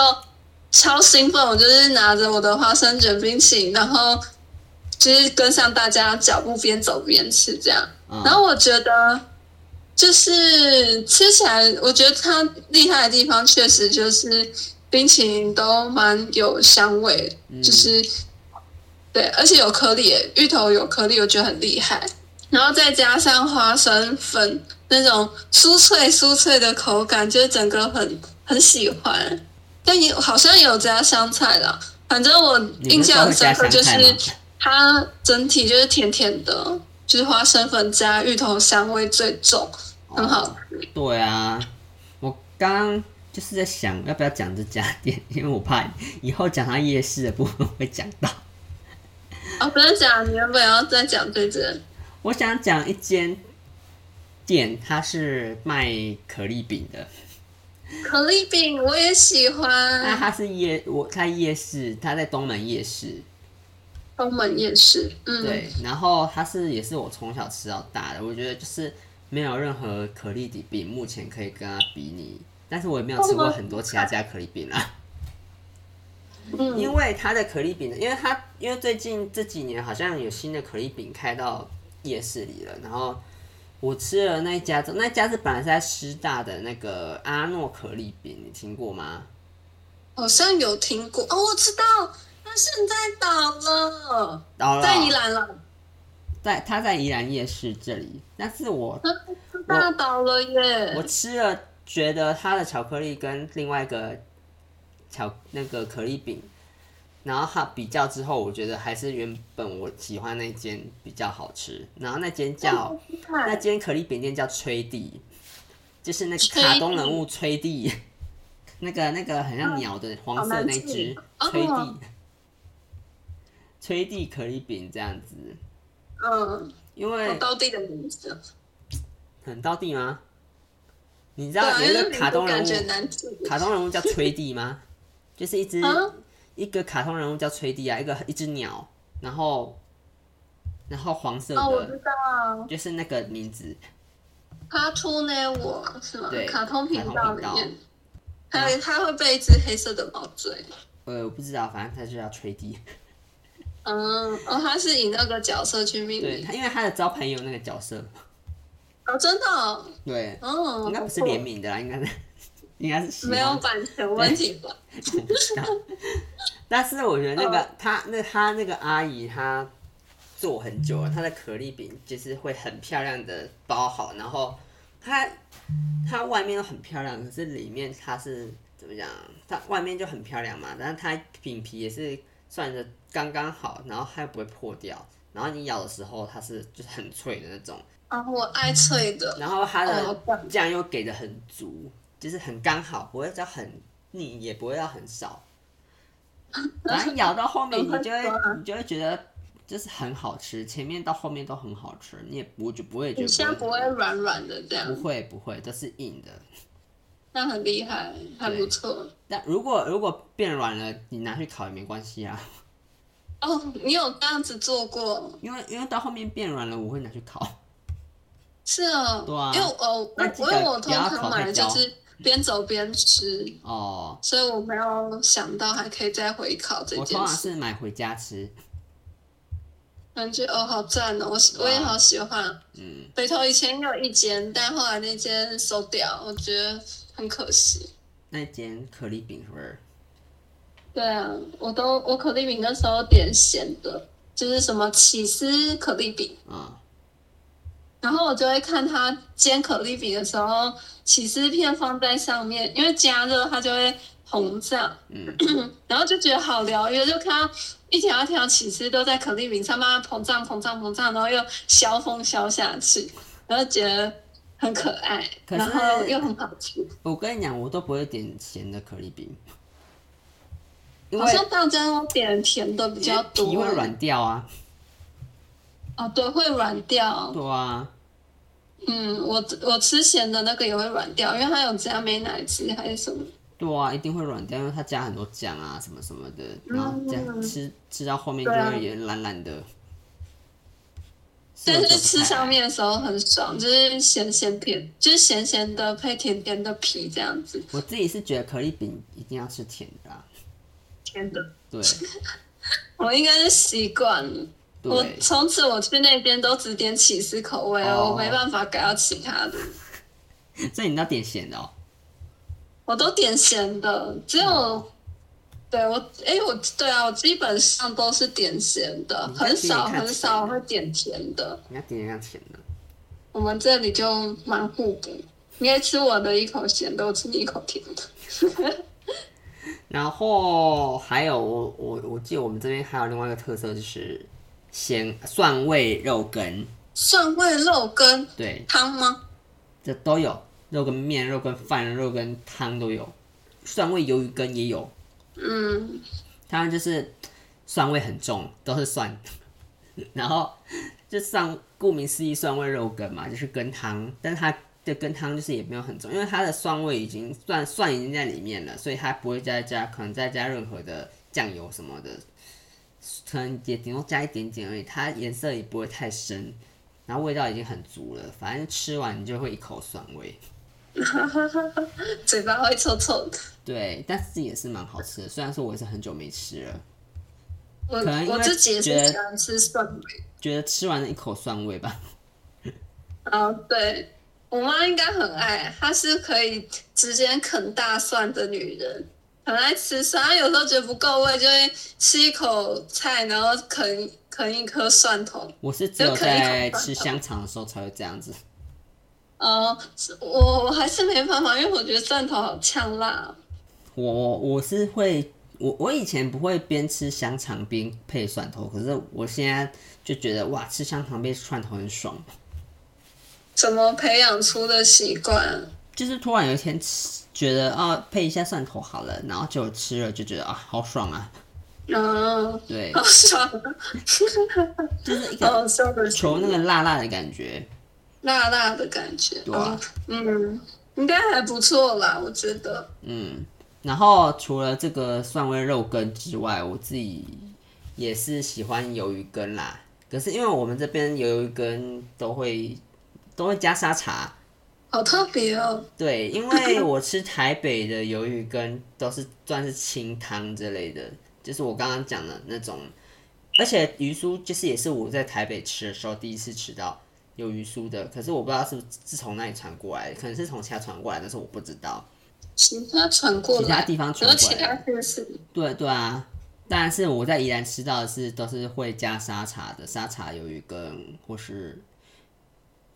超兴奋，我就是拿着我的花生卷冰淇淋，然后就是跟上大家脚步，边走边吃这样。然后我觉得。就是吃起来，我觉得它厉害的地方确实就是冰淇淋都蛮有香味，就是对，而且有颗粒，芋头有颗粒，我觉得很厉害。然后再加上花生粉那种酥脆酥脆的口感，就是整个很很喜欢。但也好像也有加香菜啦，反正我印象很深刻，就是它整体就是甜甜的，就是花生粉加芋头香味最重。很好、吃，对啊，我刚刚就是在想要不要讲这家店，因为我怕以后讲它夜市的部分会讲到。哦，不要讲，你原本要再讲这间。我想讲一间店，它是卖可丽饼的。可丽饼我也喜欢。那它是夜，我开夜市，它在东门夜市。东门夜市，嗯，对。然后它是也是我从小吃到大的，我觉得就是。没有任何可丽饼目前可以跟它比拟，但是我也没有吃过很多其他家可丽饼啦。嗯，因为它的可丽饼，因为它因为最近这几年好像有新的可丽饼开到夜市里了，然后我吃了那一家，那一家是本来是在师大的那个阿诺可丽饼，你听过吗？好像有听过哦，我知道，它现在倒了，倒了，在宜兰了。在他在宜兰夜市这里，但是我大倒了耶！我吃了，觉得它的巧克力跟另外一个巧那个可丽饼，然后它比较之后，我觉得还是原本我喜欢那间比较好吃。然后那间叫那间可丽饼店叫吹地，就是那个卡通人物吹地，那个那个很像鸟的黄色那只吹地，吹地可丽饼这样子。嗯，因为很到地的名字，很到地吗？你知道有一个卡通人物，卡通人物叫吹地吗？就是一只、啊、一个卡通人物叫吹地啊，一个一只鸟，然后然后黄色的，哦，我知道，就是那个名字。他出呢？我是吗？对，卡通频道里面，还有他会被一只黑色的猫追。呃，我不知道，反正他就叫吹地。嗯，哦，他是以那个角色去命名，对，他因为他的招牌也有那个角色，哦，真的、哦，对，哦，应该不是联名的啦，应该是，应该是没有版权问题吧？我不知道，但是我觉得那个、哦、他那他那个阿姨她做很久了，她的可丽饼就是会很漂亮的包好，然后它它外面都很漂亮，可是里面它是怎么讲？它外面就很漂亮嘛，但是它饼皮也是。算着刚刚好，然后它又不会破掉，然后你咬的时候它是就是很脆的那种。啊，我爱脆的。然后它的酱又给的很足，就是很刚好，不会叫很腻，也不会要很少，然后咬到后面，你就会你就会觉得就是很好吃，前面到后面都很好吃，你也我就不会觉得。你现在不会软软的这样？不会不会，都是硬的。那很厉害，还不错。但如果如果变软了，你拿去烤也没关系啊。哦，你有这样子做过？因为因为到后面变软了，我会拿去烤。是啊，对啊，因为我，我因为我通常买的就是边走边吃哦，所以我没有想到还可以再回烤这件事。我通常是买回家吃，感觉哦好赞哦，我我也好喜欢。嗯，北投以前有一间，但后来那间收掉，我觉得很可惜。那间可丽饼是不是？对啊，我都我可丽饼那时候点咸的，就是什么起司可丽饼啊。然后我就会看他煎可丽饼的时候，起司片放在上面，因为加热它就会膨胀，嗯，然后就觉得好疗愈，就看到一条一条起司都在可丽饼上慢慢膨胀、膨胀、膨胀，然后又消风消下去，然后觉得很可爱，可然后又很好吃。我跟你讲，我都不会点咸的可丽饼，好像大家都点甜的比较多，皮会软掉啊。哦，对，会软掉。对啊。嗯，我我吃咸的那个也会软掉，因为它有加美奶滋还是什么。对啊，一定会软掉，因为它加很多酱啊，什么什么的，然后这样吃吃到后面就会也烂烂的。但是吃上面的时候很爽，就是咸咸甜，就是咸咸的配甜甜的皮这样子。我自己是觉得可丽饼一定要吃甜的啊。甜的。对。我应该是习惯了。我从此我去那边都只点起司口味哦，我没办法改到其他的。所以你要点咸的哦？我都点咸的，只有、哦、对我哎、欸，我对啊，我基本上都是点咸的，很少很少会点甜的。你要点一下甜的。我们这里就蛮互补，你可以吃我的一口咸的，我吃你一口甜的。然后还有我我我记得我们这边还有另外一个特色就是。咸蒜味肉羹，蒜味肉羹，对，汤吗？这都有，肉羹面、肉羹饭、肉羹汤都有，蒜味鱿鱼羹也有。嗯，当然就是蒜味很重，都是蒜。然后就上顾名思义，蒜味肉羹嘛，就是羹汤，但是它的羹汤就是也没有很重，因为它的蒜味已经蒜蒜已经在里面了，所以它不会再加，可能再加任何的酱油什么的。可能也顶多加一点点而已，它颜色也不会太深，然后味道已经很足了。反正吃完你就会一口蒜味，嘴巴会臭臭的。对，但是也是蛮好吃的。虽然说我也是很久没吃了，我可能因为觉得喜欢吃蒜味，觉得吃完了一口蒜味吧。啊，对，我妈应该很爱，她是可以直接啃大蒜的女人。很爱吃蒜，她有时候觉得不够味，就会吃一口菜，然后啃啃一颗蒜头。我是只有在吃香肠的时候才会这样子。哦、呃，我我还是没办法，因为我觉得蒜头好呛辣。我我是会，我我以前不会边吃香肠边配蒜头，可是我现在就觉得哇，吃香肠配蒜头很爽。怎么培养出的习惯？就是突然有一天吃。觉得啊，配一下蒜头好了，然后就吃了，就觉得啊，好爽啊！嗯，对，好爽，就是一个求那个辣辣的感觉，辣辣的感觉，对啊，嗯，应该还不错啦，我觉得。嗯，然后除了这个蒜味肉羹之外，我自己也是喜欢鱿鱼羹啦。可是因为我们这边鱿鱼羹都会都会加沙茶。好特别哦！对，因为我吃台北的鱿鱼羹都是算是清汤之类的，就是我刚刚讲的那种，而且鱼酥就是也是我在台北吃的时候第一次吃到有鱼酥的，可是我不知道是不是是从哪里传过来，可能是从其他传过来，但是我不知道。其他传过来，其他地方传过来，其他县市。对对啊，但是我在宜兰吃到的是都是会加沙茶的沙茶鱿鱼羹，或是。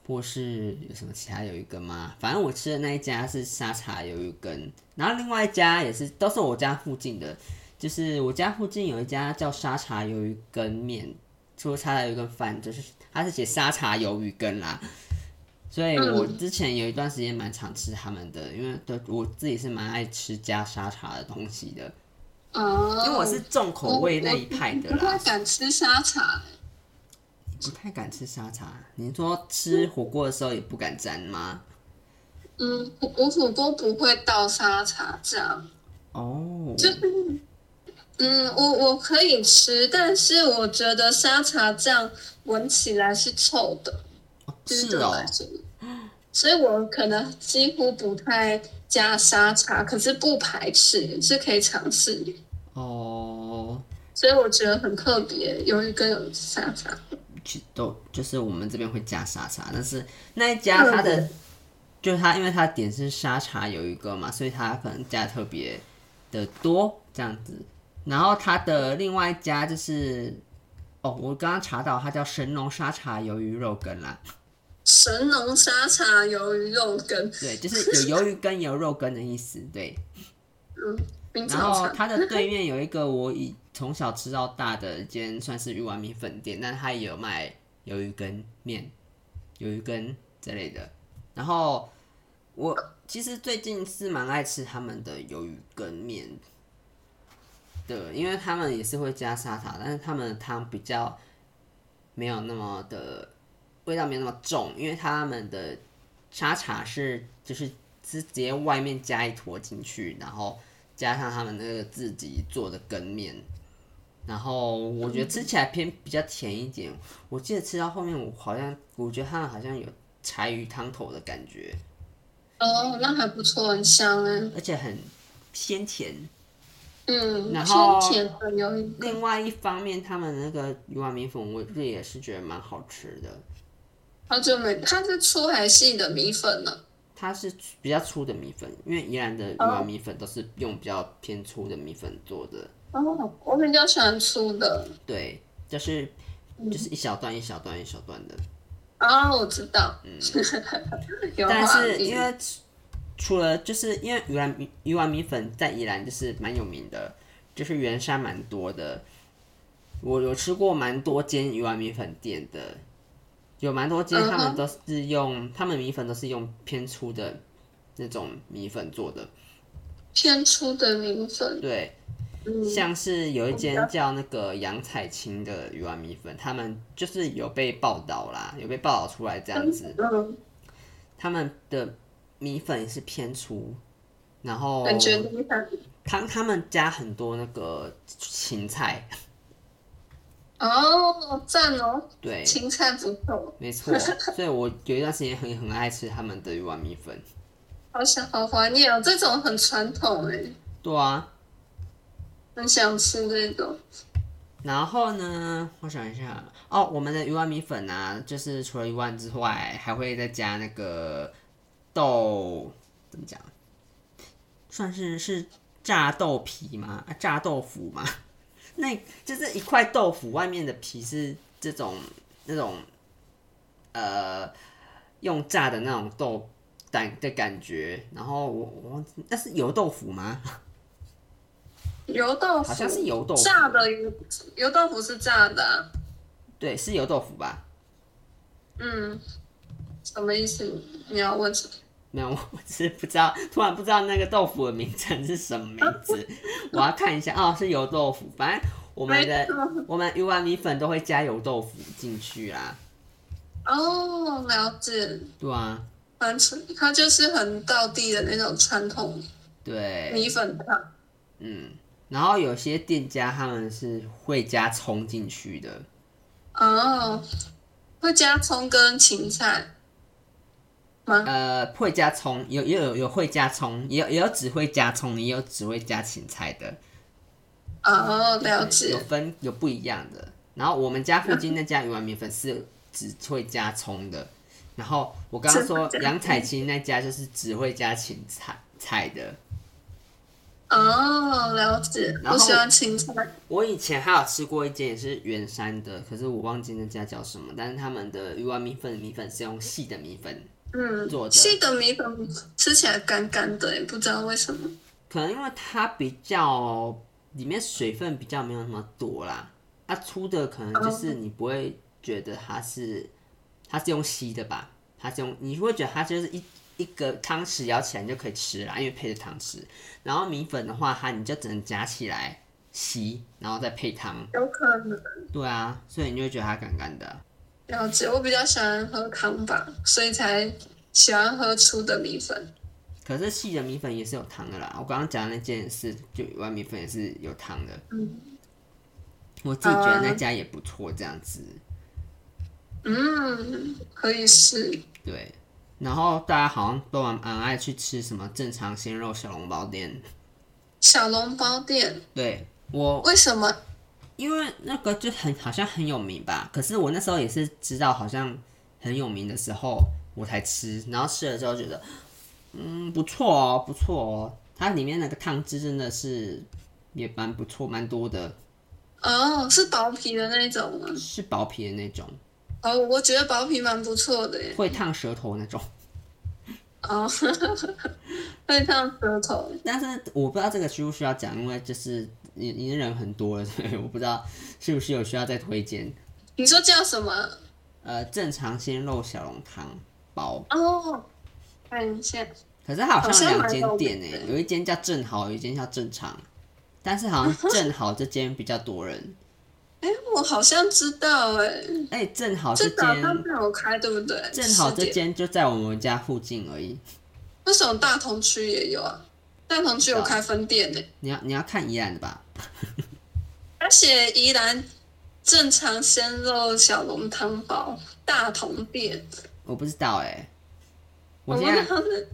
或是有什么其他鱿鱼羹吗？反正我吃的那一家是沙茶鱿鱼羹，然后另外一家也是都是我家附近的，就是我家附近有一家叫沙茶鱿鱼羹面，除了沙茶鱿鱼羹饭，就是它是写沙茶鱿鱼羹啦。所以我之前有一段时间蛮常吃他们的，因为对我自己是蛮爱吃加沙茶的东西的。哦，因为我是重口味那一派的啦。不太敢吃沙茶，不太敢吃沙茶。你说吃火锅的时候也不敢沾吗？嗯，我火锅不会倒沙茶酱。哦，就是，嗯，我我可以吃，但是我觉得沙茶酱闻起来是臭的。是哦。所以我可能几乎不太加沙茶，可是不排斥，是可以尝试。哦，所以我觉得很特别，有一个有沙茶。都就是我们这边会加沙茶，但是那一家它的，嗯、就是它，因为它点是沙茶鱿鱼羹嘛，所以它可能加特别的多这样子。然后它的另外一家就是，哦，我刚刚查到它叫神农沙茶鱿鱼肉羹啦。神农沙茶鱿鱼肉羹，对，就是有鱿鱼羹有肉羹的意思，对。嗯，然后它的对面有一个我以从小吃到大的一间算是鱼丸米粉店，但它也有卖鱿鱼羹面、鱿鱼羹之类的。然后我其实最近是蛮爱吃他们的鱿鱼羹面的，因为他们也是会加沙茶，但是他们的汤比较没有那么的。味道没那么重，因为他们的沙茶是就是直接外面加一坨进去，然后加上他们那个自己做的羹面，然后我觉得 吃起来偏比较甜一点。我记得吃到后面，我好像我觉得他们好像有柴鱼汤头的感觉。哦，那还不错，很香哎，而且很鲜甜。嗯，然后甜甜有另外一方面，他们那个鱼丸米粉，我这也是觉得蛮好吃的。好久没，它是粗还是细的米粉呢？它是比较粗的米粉，因为宜兰的鱼丸米粉都是用比较偏粗的米粉做的。哦，我比较喜欢粗的。对，就是就是一小段一小段一小段的。啊、哦，我知道。嗯。但是因为除了就是因为鱼丸米鱼丸米粉在宜兰就是蛮有名的，就是员山蛮多的。我有吃过蛮多间鱼丸米粉店的。有蛮多间，他们都是用，uh -huh. 他们米粉都是用偏粗的那种米粉做的。偏粗的米粉。对，嗯、像是有一间叫那个杨彩青的鱼丸米粉，他们就是有被报道啦，有被报道出来这样子。嗯、uh。他们的米粉是偏粗，然后感觉他他们加很多那个芹菜。哦，赞哦！对，芹菜不错，没错。所以我有一段时间很很爱吃他们的鱼丸米粉，好想好怀念哦，这种很传统哎。对啊，很想吃这个。然后呢，我想一下哦，我们的鱼丸米粉啊，就是除了鱼丸之外，还会再加那个豆，怎么讲？算是是炸豆皮吗？啊，炸豆腐吗？那就是一块豆腐，外面的皮是这种那种呃用炸的那种豆蛋的感觉，然后我我那是油豆腐吗？油豆腐好像是油豆腐，炸的油油豆腐是炸的啊，对，是油豆腐吧？嗯，什么意思？你要问什么？没有，我只是不知道，突然不知道那个豆腐的名称是什么名字，我要看一下。哦，是油豆腐。反正我们的我们鱼丸米粉都会加油豆腐进去啦。哦，了解。对啊，反正它就是很道地的那种传统对米粉汤。嗯，然后有些店家他们是会加葱进去的。哦，会加葱跟芹菜吗。呃，会加葱，有也有有会加葱，也有也有只会加葱，也有只会加芹菜的。哦，了解。有分有不一样的。然后我们家附近那家鱼丸米粉是只会加葱的。然后我刚刚说杨彩青那家就是只会加芹菜菜的。哦，了解。我喜欢青菜。我以前还有吃过一间也是圆山的，可是我忘记那家叫什么。但是他们的鱼丸米粉米粉是用细的米粉。嗯做的，细的米粉吃起来干干的，也不知道为什么。可能因为它比较里面水分比较没有那么多啦。它、啊、粗的可能就是你不会觉得它是它是用吸的吧？它是用你会觉得它就是一一个汤匙舀起来你就可以吃了，因为配着汤匙。然后米粉的话，它你就只能夹起来，吸，然后再配汤。有可能。对啊，所以你就会觉得它干干的。了解，我比较喜欢喝汤吧，所以才喜欢喝粗的米粉。可是细的米粉也是有汤的啦。我刚刚讲的那件事，就一碗米粉也是有汤的。嗯。我自己觉得那家也不错，这样子。嗯，可以试。对。然后大家好像都蛮蛮爱去吃什么正常鲜肉小笼包店。小笼包店。对我。为什么？因为那个就很好像很有名吧。可是我那时候也是知道好像很有名的时候我才吃，然后吃了之后觉得，嗯，不错哦，不错哦。它里面那个汤汁真的是也蛮不错，蛮多的。哦，是薄皮的那种吗？是薄皮的那种。哦，我觉得薄皮蛮不错的耶。会烫舌头那种。哦，会烫舌头。但是我不知道这个需不需要讲，因为就是你你的人很多了，所以我不知道是不是有需要再推荐。你说叫什么？呃，正常鲜肉小笼汤包。哦，看一下。可是它好像两间店诶，有一间叫正好，有一间叫正常。但是好像正好这间比较多人。哎、欸，我好像知道哎、欸。哎、欸，正好这间他没有开，对不对？正好这间就在我们家附近而已。为什么大同区也有啊？大同区有开分店呢、欸。你要你要看宜兰的吧？而且宜兰正常鲜肉小笼汤包大同店，我不知道哎、欸。我现在他们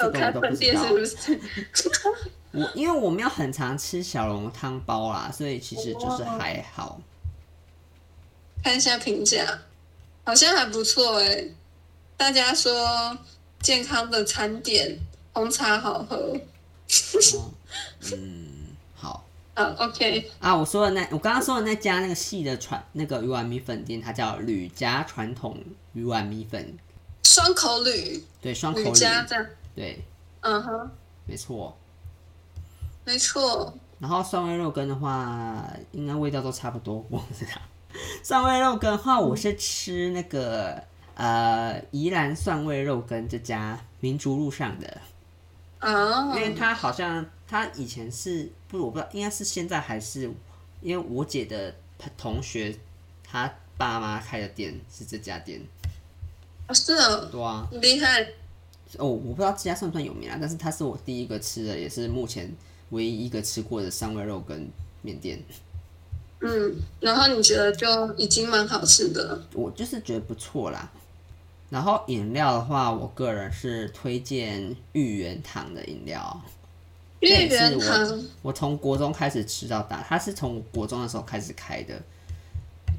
有开分店是不是？我因为我没有很常吃小笼汤包啦，所以其实就是还好。看一下评价，好像还不错哎、欸。大家说健康的餐点，红茶好喝。哦、嗯，好。啊，OK。啊，我说的那我刚刚说的那家那个细的传那个鱼丸米粉店，它叫吕家传统鱼丸米粉。双口吕。对，双口吕。家这样。对。嗯哼。没错。没错，然后蒜味肉羹的话，应该味道都差不多。我不知道，蒜味肉羹的话，我是吃那个呃宜兰蒜味肉羹这家民族路上的啊，因为它好像它以前是不，我不知道，应该是现在还是，因为我姐的同学他爸妈开的店是这家店啊，是啊，对啊，厉害哦，我不知道这家算不算有名啊，但是它是我第一个吃的，也是目前。唯一一个吃过的三味肉跟面店，嗯，然后你觉得就已经蛮好吃的了。我就是觉得不错啦。然后饮料的话，我个人是推荐芋圆堂的饮料。玉圆堂，我，我从国中开始吃到大，它是从国中的时候开始开的。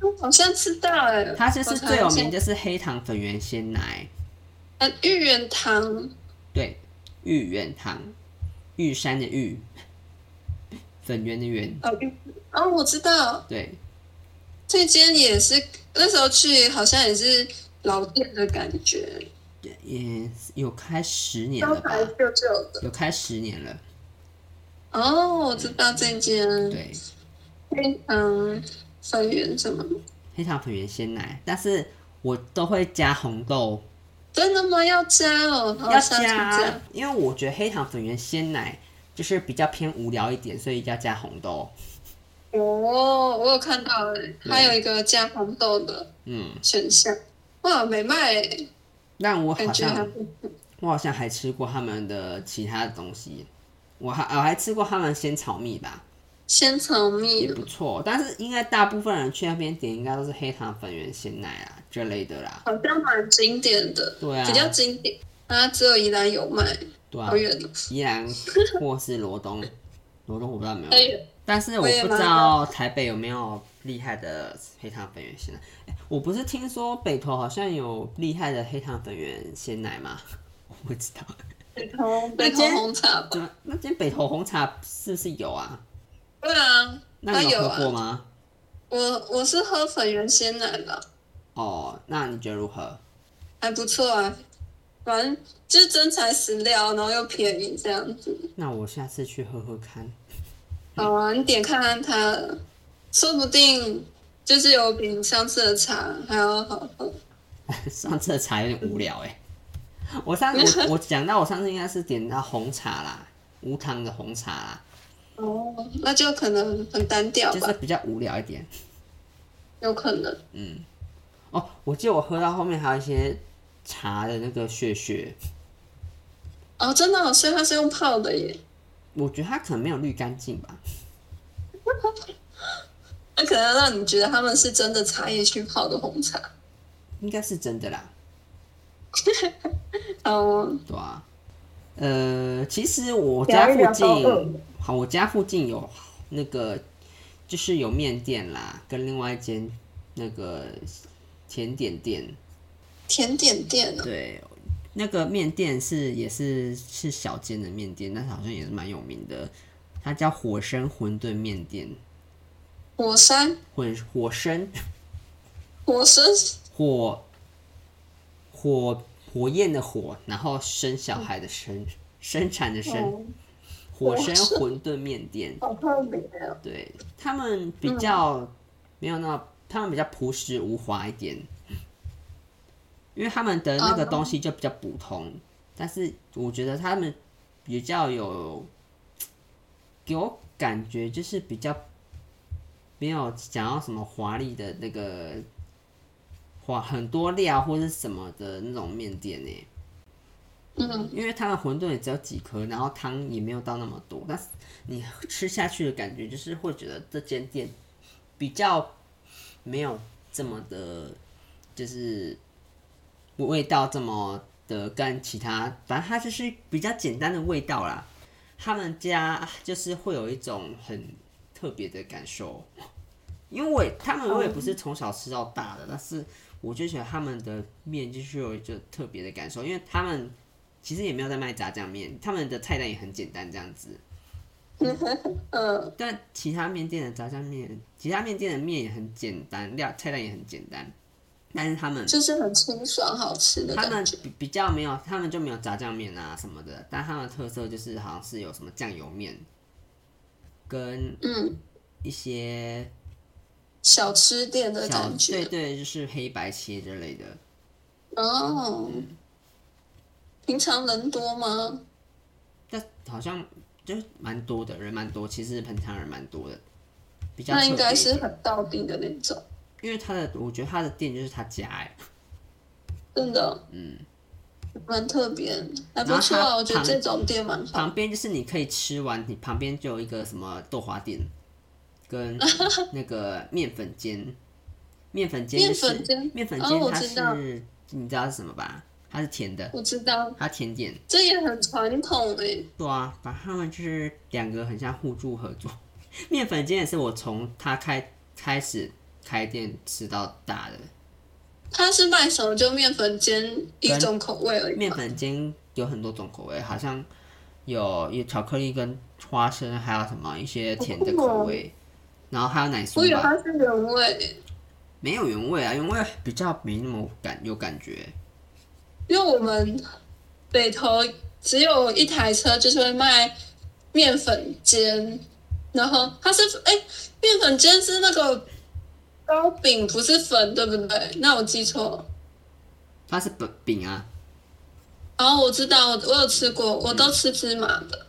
我好像吃到哎、欸，它就是最有名就是黑糖粉圆鲜奶。呃，芋圆堂。对，芋圆堂。玉山的玉，粉圆的圆。哦，哦，我知道。对，这间也是那时候去，好像也是老店的感觉。也有开十年了吧？旧旧的。有开十年了。哦，我知道这间。对。黑糖粉圆什么？黑糖粉圆鲜奶，但是我都会加红豆。真的吗？要加哦，要加，因为我觉得黑糖粉圆鲜奶就是比较偏无聊一点，所以要加红豆。哦，我有看到哎，还有一个加红豆的嗯选项，哇，美卖哎。但我好像我好像还吃过他们的其他的东西，我还我还吃过他们鲜草蜜吧。仙草蜜也不错，但是应该大部分人去那边点，应该都是黑糖粉圆鲜奶啊这类的啦。好像蛮经典的，对啊，比较经典。啊，只有宜兰有卖，对啊，好远的。宜兰或是罗东，罗东我不知道有没有，但是我不知道台北有没有厉害的黑糖粉圆鲜奶。我不是听说北投好像有厉害的黑糖粉圆鲜奶吗？我不知道。北投北投红茶吧？那间北投红茶是不是有啊？对啊，那你有喝过吗？啊、我我是喝粉圆鲜奶的。哦，那你觉得如何？还不错啊，反正就是真材实料，然后又便宜这样子。那我下次去喝喝看。好啊，你点看看它，说不定就是有比上次的茶还要好喝。上次的茶有点无聊哎、欸。我上次我 我讲到我上次应该是点到红茶啦，无糖的红茶啦。哦，那就可能很单调吧，就是比较无聊一点。有可能。嗯。哦，我记得我喝到后面还有一些茶的那个屑屑。哦，真的，所以它是用泡的耶。我觉得它可能没有滤干净吧。那可能让你觉得他们是真的茶叶去泡的红茶。应该是真的啦。哦。对啊。呃，其实我家附近，好，我家附近有那个，就是有面店啦，跟另外一间那个甜点店。甜点店。对。那个面店是也是是小间的面店，但是好像也是蛮有名的。它叫火山馄饨面店。火山。混火山。火生。火。火火焰的火，然后生小孩的生，生产的生。哦、火山馄饨面店。好特别哦。对，他们比较、嗯、没有那么，他们比较朴实无华一点。因为他们的那个东西就比较普通，uh. 但是我觉得他们比较有给我感觉，就是比较没有想要什么华丽的那个华很多料或者什么的那种面店呢。嗯、因为他的馄饨也只有几颗，然后汤也没有到那么多，但是你吃下去的感觉就是会觉得这间店比较没有这么的，就是。味道这么的跟其他，反正它就是比较简单的味道啦。他们家就是会有一种很特别的感受，因为他们我也不是从小吃到大的，但是我就觉得他们的面就是有一个特别的感受，因为他们其实也没有在卖炸酱面，他们的菜单也很简单这样子。嗯，但其他面店的炸酱面，其他面店的面也很简单，料菜单也很简单。但是他们就是很清爽好吃的，他们比比较没有，他们就没有炸酱面啊什么的。但他们的特色就是好像是有什么酱油面，跟嗯一些小吃店的感觉，对对，就是黑白切之类的。哦，嗯、平常人多吗？但好像就蛮多的人，蛮多。其实平常人蛮多的，比较那应该是很到地的那种。因为他的，我觉得他的店就是他家哎，真的，嗯，蛮特别，还不错啊。我觉得这种店蛮好。旁边就是你可以吃完，你旁边就有一个什么豆花店，跟 那个面粉间，面粉间就是面粉间，它是你知道是什么吧？它是甜的，我知道，它甜点，这也很传统哎。对啊，把他们就是两个很像互助合作。面粉煎也是我从他开开始。开店吃到大的，他是卖什么？就面粉煎一种口味而已。面粉煎有很多种口味，好像有有巧克力跟花生，还有什么一些甜的口味，然后还有奶酥。我以为它是原味，没有原味啊，原味比较没那么感有感觉。因为我们北投只有一台车，就是会卖面粉煎，然后它是哎，面粉煎是那个。糕饼不是粉，对不对？那我记错了。它是饼饼啊。哦，我知道，我我有吃过，我都吃芝麻的。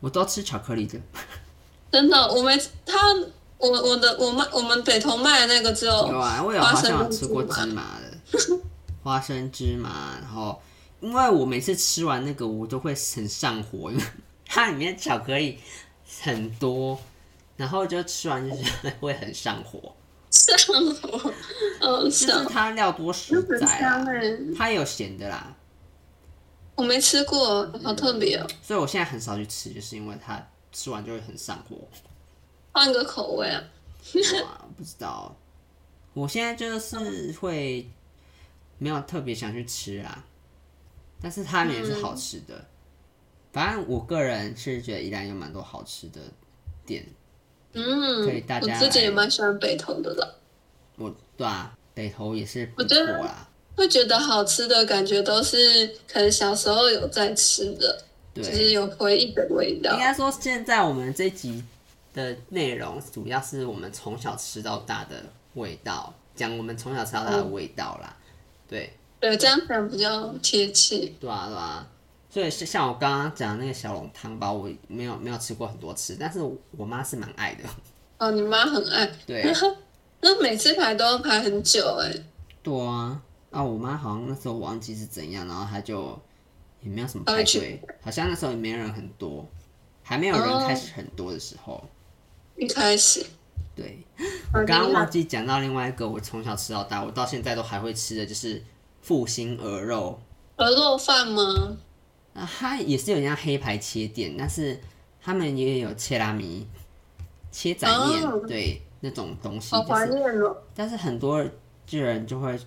我都吃巧克力的。真的，我没他，我我的我卖我们北投卖的那个只有。有啊，我有好像有吃过芝麻的。花生芝麻，然后因为我每次吃完那个，我都会很上火，因为它里面巧克力很多，然后就吃完就是会很上火。上火，嗯，就是它料多实在啊，它有咸的啦。我没吃过，好特别哦。所以我现在很少去吃，就是因为它吃完就会很上火。换个口味啊？哇，不知道。我现在就是会没有特别想去吃啊，但是他们也是好吃的。嗯、反正我个人是觉得宜兰有蛮多好吃的店。嗯，可以大家我自己也蛮喜欢北投的啦。我对啊，北投也是不错啦。会觉得好吃的感觉都是可能小时候有在吃的，对，就是有回忆的味道。应该说，现在我们这集的内容主要是我们从小吃到大的味道，讲我们从小吃到大的味道啦。嗯、对，对，这样讲比较贴切。对啊，对啊。所以是像我刚刚讲的那个小笼汤包，我没有没有吃过很多次，但是我妈是蛮爱的。哦，你妈很爱。对。那每次排都要排很久哎。对啊，啊，我妈好像那时候忘记是怎样，然后她就也没有什么排队，好像那时候也没人很多，还没有人开始很多的时候。哦、一开始。对。我刚刚忘记讲到另外一个，我从小吃到大，我到现在都还会吃的就是复兴鹅肉。鹅肉饭吗？啊，它也是有点像黑牌切店，但是他们也有切拉米、切仔面，哦、对那种东西。好怀念哦！但是很多人就会，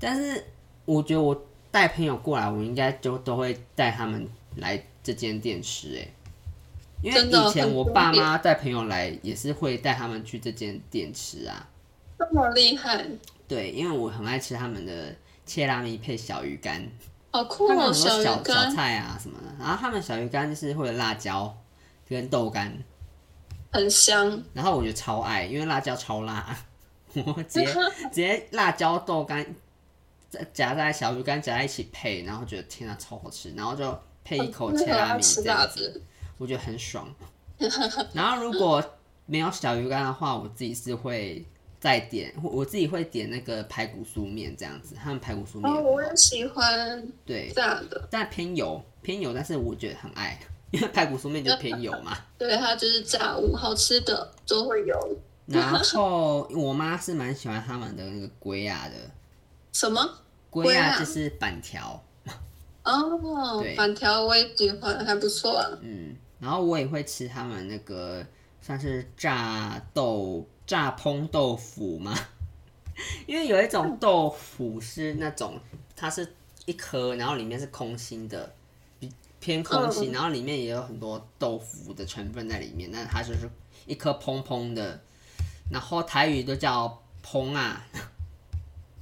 但是我觉得我带朋友过来，我应该就都会带他们来这间店吃，哎，因为以前我爸妈带朋友来也是会带他们去这间店吃啊。这么厉害？对，因为我很爱吃他们的切拉米配小鱼干。好酷哦！很多小小菜啊什么的，然后他们小鱼干就是会有辣椒跟豆干，很香。然后我觉得超爱，因为辣椒超辣，我直接直接辣椒豆干夹在小鱼干夹在一起配，然后觉得天啊超好吃，然后就配一口切拉米这样子，我觉得很爽。然后如果没有小鱼干的话，我自己是会。再点，我自己会点那个排骨酥面这样子，他们排骨酥面哦，我也喜欢，对，这样的，但偏油偏油，但是我觉得很爱，因为排骨酥面就偏油嘛。对，它就是炸物，好吃的都会有。然后我妈是蛮喜欢他们的那个龟啊的，什么龟啊？就是板条。哦，对板条我也喜欢，还不错啊。嗯，然后我也会吃他们那个算是炸豆。炸烹豆腐嘛？因为有一种豆腐是那种，它是一颗，然后里面是空心的，比偏空心，然后里面也有很多豆腐的成分在里面。那它就是一颗蓬蓬的，然后台语都叫蓬啊。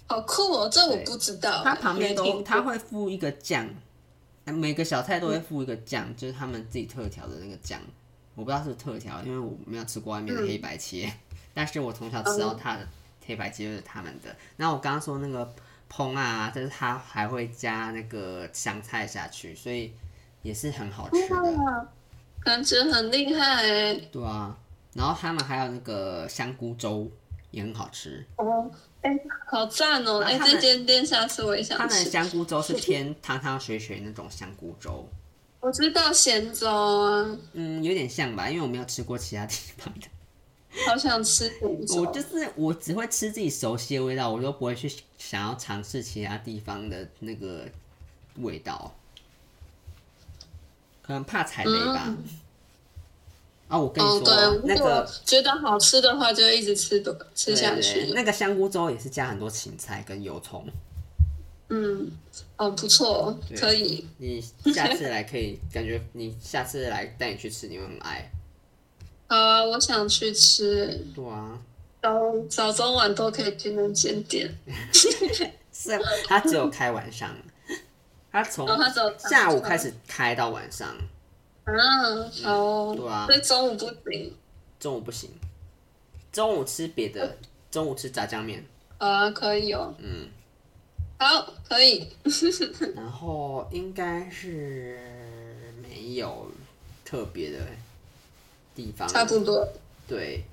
好酷哦，这我不知道。它旁边都它会附一个酱，每个小菜都会附一个酱，嗯、就是他们自己特调的那个酱。我不知道是是特调，因为我没有吃过外面的黑白切。嗯 但是我从小吃到大的黑白切就是他们的。然后我刚刚说那个烹啊，就是他还会加那个香菜下去，所以也是很好吃的。感觉很厉害哎。对啊，然后他们还有那个香菇粥也很好吃。哦，好赞哦！哎、欸，这间店下次我也想吃。他们的香菇粥是偏汤汤水水那种香菇粥。我知道咸粥啊。嗯，有点像吧，因为我没有吃过其他地方的。好想吃，我就是我只会吃自己熟悉的味道，我都不会去想要尝试其他地方的那个味道，可能怕踩雷吧。嗯、啊，我跟你说，哦、那个觉得好吃的话，就一直吃的吃下去。那个香菇粥也是加很多芹菜跟油葱。嗯，哦，不错，可以。你下次来可以，感觉你下次来带你去吃，你会很爱。好啊，我想去吃。对啊，早早中晚都可以去那间店。是啊，他只有开晚上，他从下午开始开到晚上。嗯，好、哦嗯。对啊。所以中午不行。中午不行。中午吃别的，中午吃炸酱面。啊，可以哦。嗯。好，可以。然后应该是没有特别的。地方差不多，对，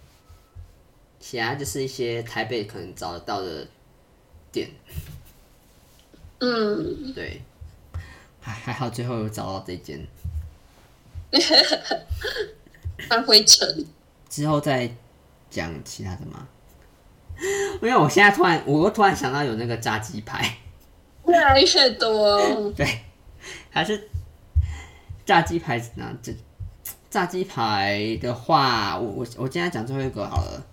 其他就是一些台北可能找得到的店，嗯，对，还还好最后有找到这间，搬回城之后再讲其他的吗？因为我现在突然，我又突然想到有那个炸鸡排，越来越多，对，还是炸鸡排呢？这。炸鸡排的话，我我我今天讲最后一个好了。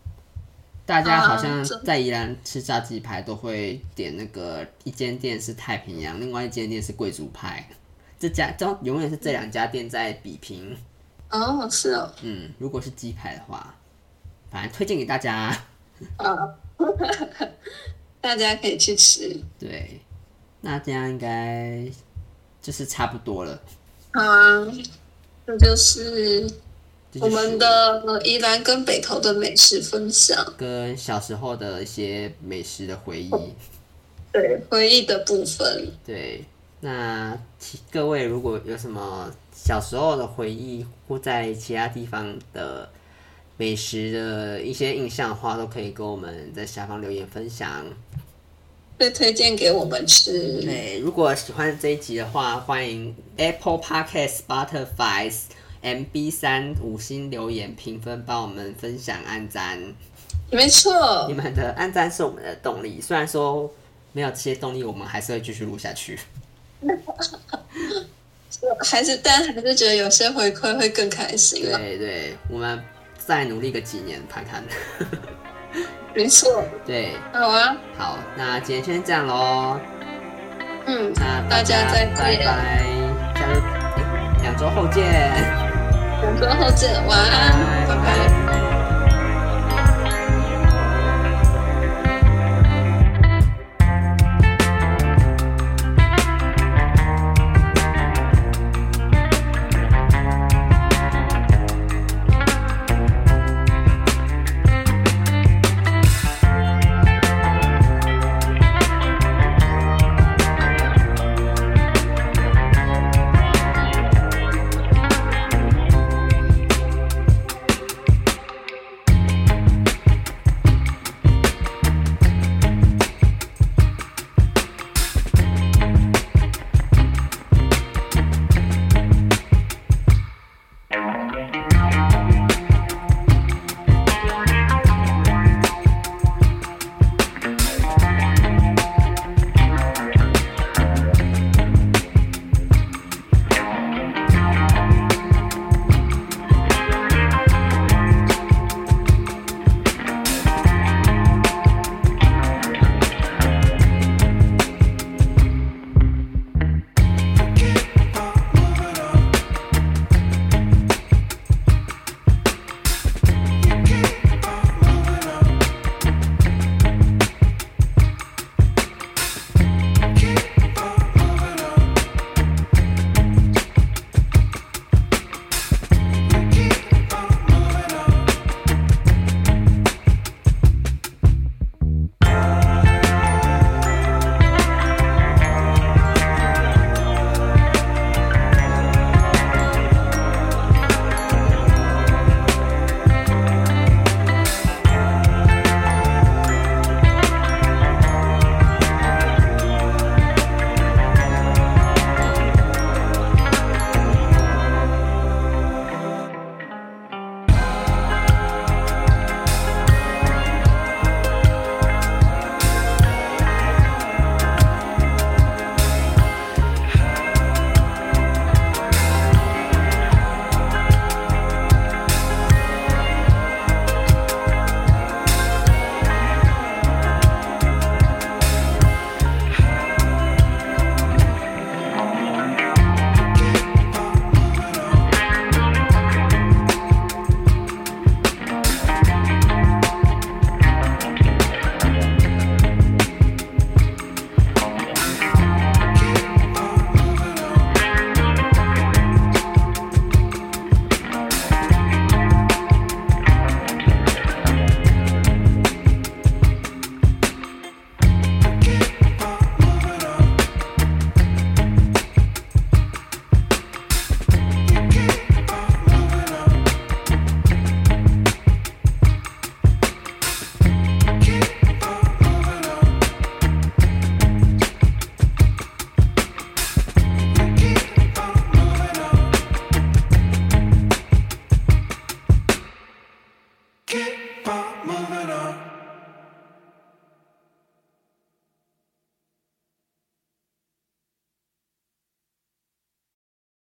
大家好像在宜兰吃炸鸡排都会点那个一间店是太平洋，另外一间店是贵族派。这家都永远是这两家店在比拼。哦，是哦。嗯，如果是鸡排的话，反正推荐给大家。啊，大家可以去吃。对，那这样应该就是差不多了。好啊。这就是我们的宜兰跟北投的美食分享，跟小时候的一些美食的回忆。对，回忆的部分。对，那各位如果有什么小时候的回忆，或在其他地方的美食的一些印象的话，都可以跟我们在下方留言分享，会推荐给我们吃。对，如果喜欢这一集的话，欢迎 Apple Podcast、Spotify、MB 三五星留言评分，帮我们分享按赞。没错，你们的按赞是我们的动力。虽然说没有这些动力，我们还是会继续录下去。还是，但还是觉得有些回馈会更开心。对对，我们再努力个几年看看。没错。对。好啊。好，那今天先这样喽。嗯。那大家，再见。拜拜。下周，两周后见。两周后见。晚安。拜拜。拜拜。